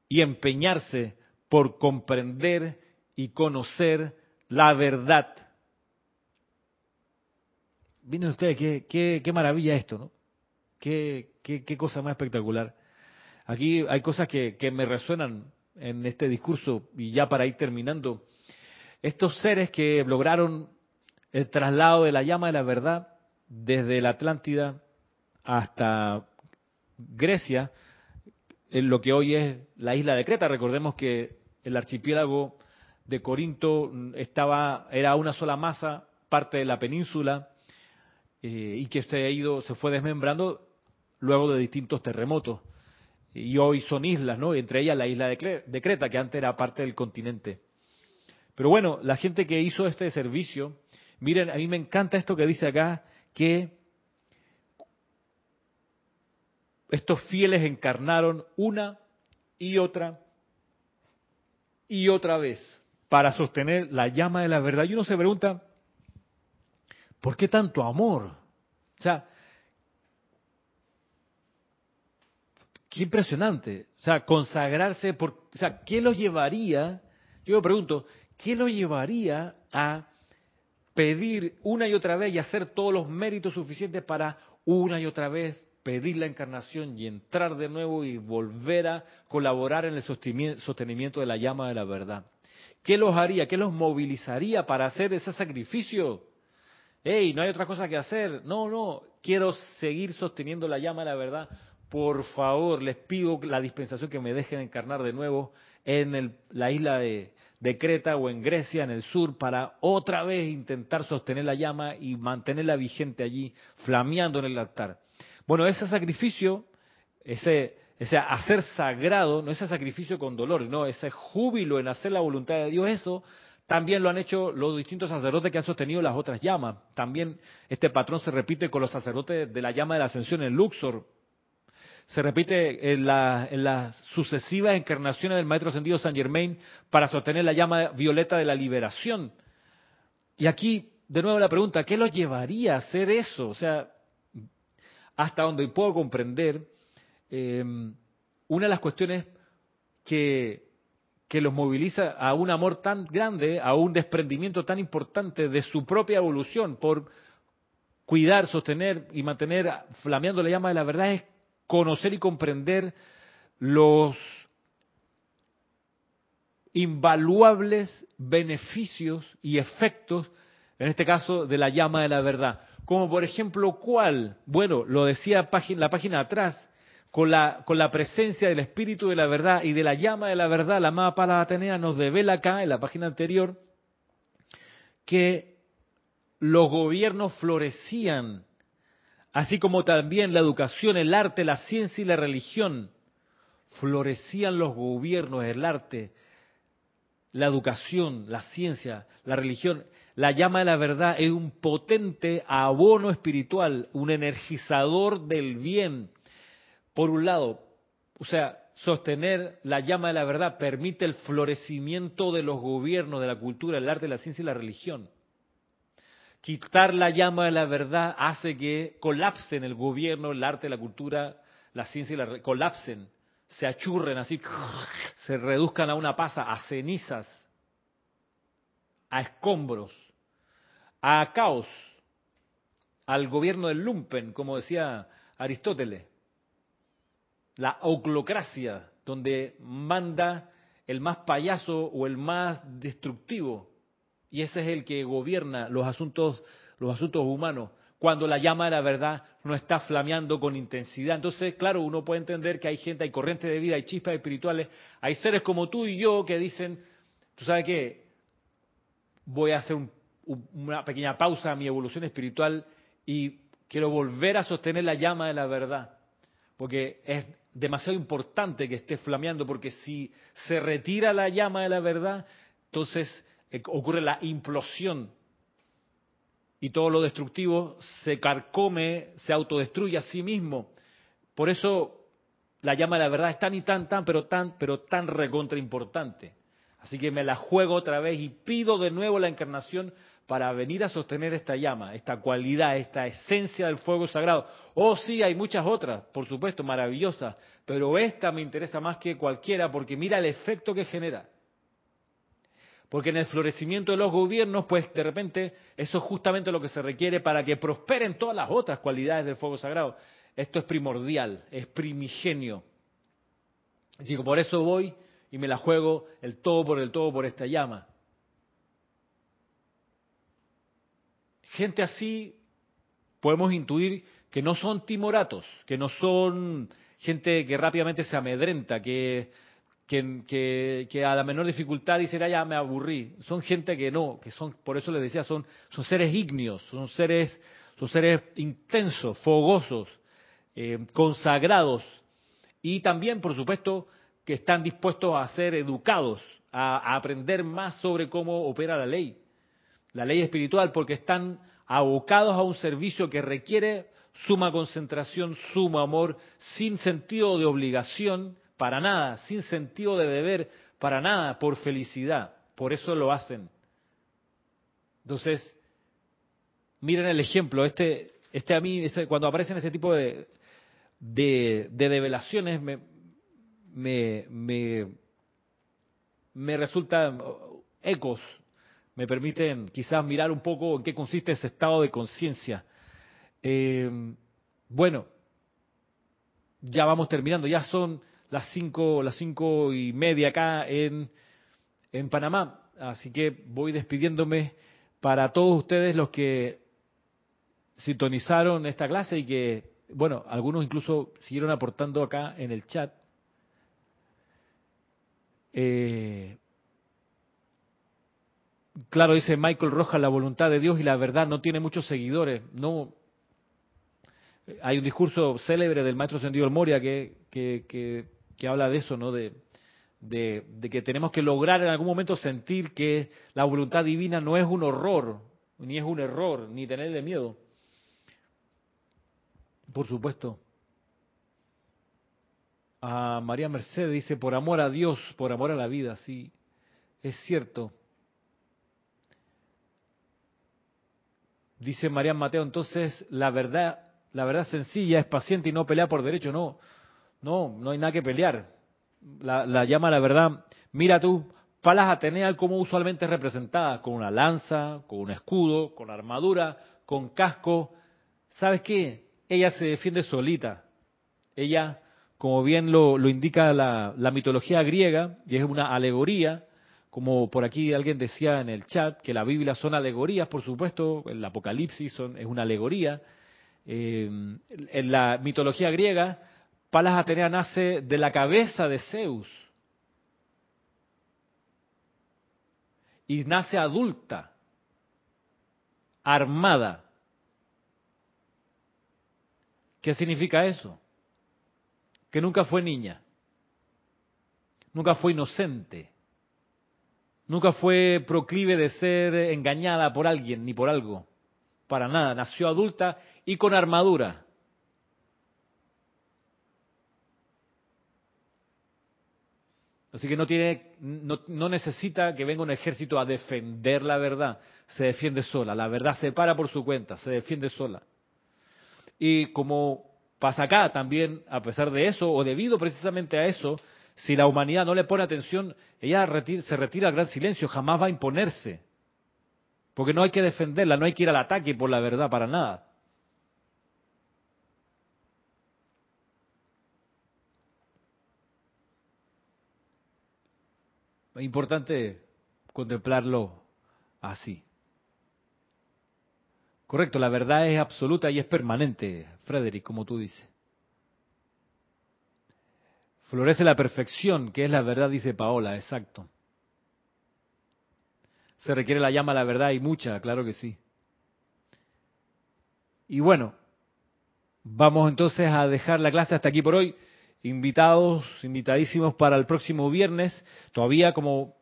y empeñarse por comprender y conocer la verdad Miren ustedes qué, maravilla esto, ¿no? Qué, cosa más espectacular. Aquí hay cosas que, que me resuenan en este discurso y ya para ir terminando. Estos seres que lograron el traslado de la llama de la verdad desde la Atlántida hasta Grecia, en lo que hoy es la isla de Creta. Recordemos que el archipiélago de Corinto estaba era una sola masa, parte de la península, eh, y que se ha ido, se fue desmembrando luego de distintos terremotos. Y hoy son islas, ¿no? Entre ellas la isla de Creta, que antes era parte del continente. Pero bueno, la gente que hizo este servicio, miren, a mí me encanta esto que dice acá, que estos fieles encarnaron una y otra y otra vez para sostener la llama de la verdad. Y uno se pregunta, ¿Por qué tanto amor? O sea, qué impresionante. O sea, consagrarse, por, o sea, ¿qué lo llevaría? Yo me pregunto, ¿qué lo llevaría a pedir una y otra vez y hacer todos los méritos suficientes para una y otra vez pedir la encarnación y entrar de nuevo y volver a colaborar en el sostenimiento de la llama de la verdad? ¿Qué los haría? ¿Qué los movilizaría para hacer ese sacrificio? hey, no hay otra cosa que hacer. No, no, quiero seguir sosteniendo la llama de la verdad por favor, les pido la dispensación que me dejen encarnar de nuevo en la isla de, de Creta o en Grecia, en el sur, para otra vez intentar sostener la llama y mantenerla vigente allí, flameando en el altar. Bueno, ese sacrificio, ese, ese hacer sagrado, no ese sacrificio con dolor, no, ese júbilo en hacer la voluntad de Dios, eso también lo han hecho los distintos sacerdotes que han sostenido las otras llamas. También este patrón se repite con los sacerdotes de la llama de la ascensión en Luxor, se repite en, las sucesivas encarnaciones del Maestro Ascendido San Germain para sostener la llama violeta de la liberación. Y aquí, de nuevo la pregunta, ¿qué los llevaría a hacer eso? O sea, hasta donde puedo comprender, eh, una de las cuestiones que, que los moviliza a un amor tan grande, a un desprendimiento tan importante de su propia evolución por cuidar, sostener y mantener flameando la llama de la verdad es conocer y comprender los invaluables beneficios y efectos, en este caso, de la llama de la verdad. Como por ejemplo, ¿cuál? Bueno, lo decía la página atrás, con la, con la presencia del Espíritu de la verdad y de la llama de la verdad, la amada Pala Atenea nos devela acá, en la página anterior, que los gobiernos florecían así como también la educación, el arte, la ciencia y la religión. Florecían los gobiernos, el arte, la educación, la ciencia, la religión. La llama de la verdad es un potente abono espiritual, un energizador del bien. Por un lado, o sea, sostener la llama de la verdad permite el florecimiento de los gobiernos, de la cultura, el arte, la ciencia y la religión quitar la llama de la verdad hace que colapsen el gobierno, el arte, la cultura, la ciencia y la colapsen, se achurren así, se reduzcan a una pasa, a cenizas, a escombros, a caos, al gobierno del lumpen, como decía Aristóteles, la oclocracia, donde manda el más payaso o el más destructivo, y ese es el que gobierna los asuntos, los asuntos humanos, cuando la llama de la verdad no está flameando con intensidad. Entonces, claro, uno puede entender que hay gente, hay corrientes de vida, hay chispas espirituales, hay seres como tú y yo que dicen, tú sabes qué, voy a hacer una pequeña pausa a mi evolución espiritual y quiero volver a sostener la llama de la verdad, porque es demasiado importante que esté flameando, porque si se retira la llama de la verdad, entonces ocurre la implosión y todo lo destructivo se carcome, se autodestruye a sí mismo. Por eso la llama de la verdad es tan y tan, tan, pero tan, pero tan recontra importante. Así que me la juego otra vez y pido de nuevo la encarnación para venir a sostener esta llama, esta cualidad, esta esencia del fuego sagrado. Oh, sí, hay muchas otras, por supuesto, maravillosas, pero esta me interesa más que cualquiera porque mira el efecto que genera. Porque en el florecimiento de los gobiernos, pues de repente eso es justamente lo que se requiere para que prosperen todas las otras cualidades del fuego sagrado. Esto es primordial, es primigenio. Así que por eso voy y me la juego el todo por el todo por esta llama. Gente así podemos intuir que no son timoratos, que no son gente que rápidamente se amedrenta, que que, a la menor dificultad dicen, ya me aburrí. Son gente que no, que son, por eso les decía, son, son seres ígneos, son seres, son seres intensos, fogosos, eh, consagrados y también, por supuesto, que están dispuestos a ser educados, a, aprender más sobre cómo opera la ley, la ley espiritual, porque están abocados a un servicio que requiere suma concentración, sumo amor, sin sentido de obligación para nada, sin sentido de deber, para nada, por felicidad. Por eso lo hacen. Entonces, miren el ejemplo. Este, este a mí, cuando aparecen este tipo de, de, develaciones, me, me, me, me resultan ecos, me permiten quizás mirar un poco en qué consiste ese estado de conciencia. Eh, bueno, ya vamos terminando, ya son las cinco, las cinco y media acá en, en Panamá. Así que voy despidiéndome para todos ustedes los que sintonizaron esta clase y que bueno, algunos incluso siguieron aportando acá en el chat. Eh, claro, dice Michael Rojas, la voluntad de Dios y la verdad no tiene muchos seguidores. No, hay un discurso célebre del maestro Sendido Moria que, que, habla de eso, ¿no? De, de, de, que tenemos que lograr en algún momento sentir que la voluntad divina no es un horror, ni es un error, ni tenerle miedo. Por supuesto. A María Mercedes dice, por amor a Dios, por amor a la vida, sí, es cierto. Dice María Mateo, entonces la verdad la verdad sencilla es paciente y no pelea por derecho. No, no, no hay nada que pelear. La, llama la verdad. Mira tú, Palas Atenea como usualmente es representada, con una lanza, con un escudo, con armadura, con casco. ¿Sabes qué? Ella se defiende solita. Ella, como bien lo, indica la, la, mitología griega, y es una alegoría, como por aquí alguien decía en el chat, que la Biblia son alegorías, por supuesto, el Apocalipsis son, es una alegoría, eh, en la mitología griega, Palas Atenea nace de la cabeza de Zeus y nace adulta, armada. ¿Qué significa eso? Que nunca fue niña, nunca fue inocente, nunca fue proclive de ser engañada por alguien ni por algo, para nada, nació adulta y con armadura. Así que no tiene, no, necesita que venga un ejército a defender la verdad. Se defiende sola. La verdad se para por su cuenta, se defiende sola. Y como pasa acá también, a pesar de eso, o debido precisamente a eso, si la humanidad no le pone atención, ella se retira al gran silencio, jamás va a imponerse. Porque no hay que defenderla, no hay que ir al ataque por la verdad para nada. Importante contemplarlo así. Correcto, la verdad es absoluta y es permanente, Frederick, como tú dices. Florece la perfección, que es la verdad, dice Paola, exacto. Se requiere la llama a la verdad y mucha, claro que sí. Y bueno, vamos entonces a dejar la clase hasta aquí por hoy invitados, invitadísimos para el próximo viernes. Todavía, como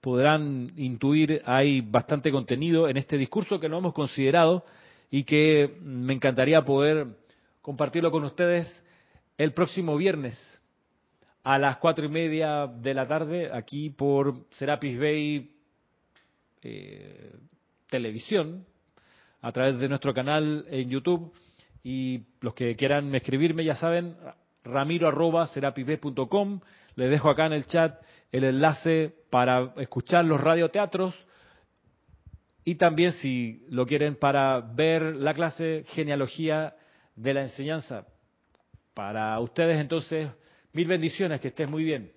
podrán intuir, hay bastante contenido en este discurso que no hemos considerado y que me encantaría poder compartirlo con ustedes el próximo viernes a las cuatro y media de la tarde aquí por Serapis Bay eh, Televisión a través de nuestro canal en YouTube y los que quieran escribirme ya saben ramiro arroba Les dejo acá en el chat el enlace para escuchar los radioteatros y también si lo quieren para ver la clase genealogía de la enseñanza. Para ustedes entonces, mil bendiciones, que estés muy bien.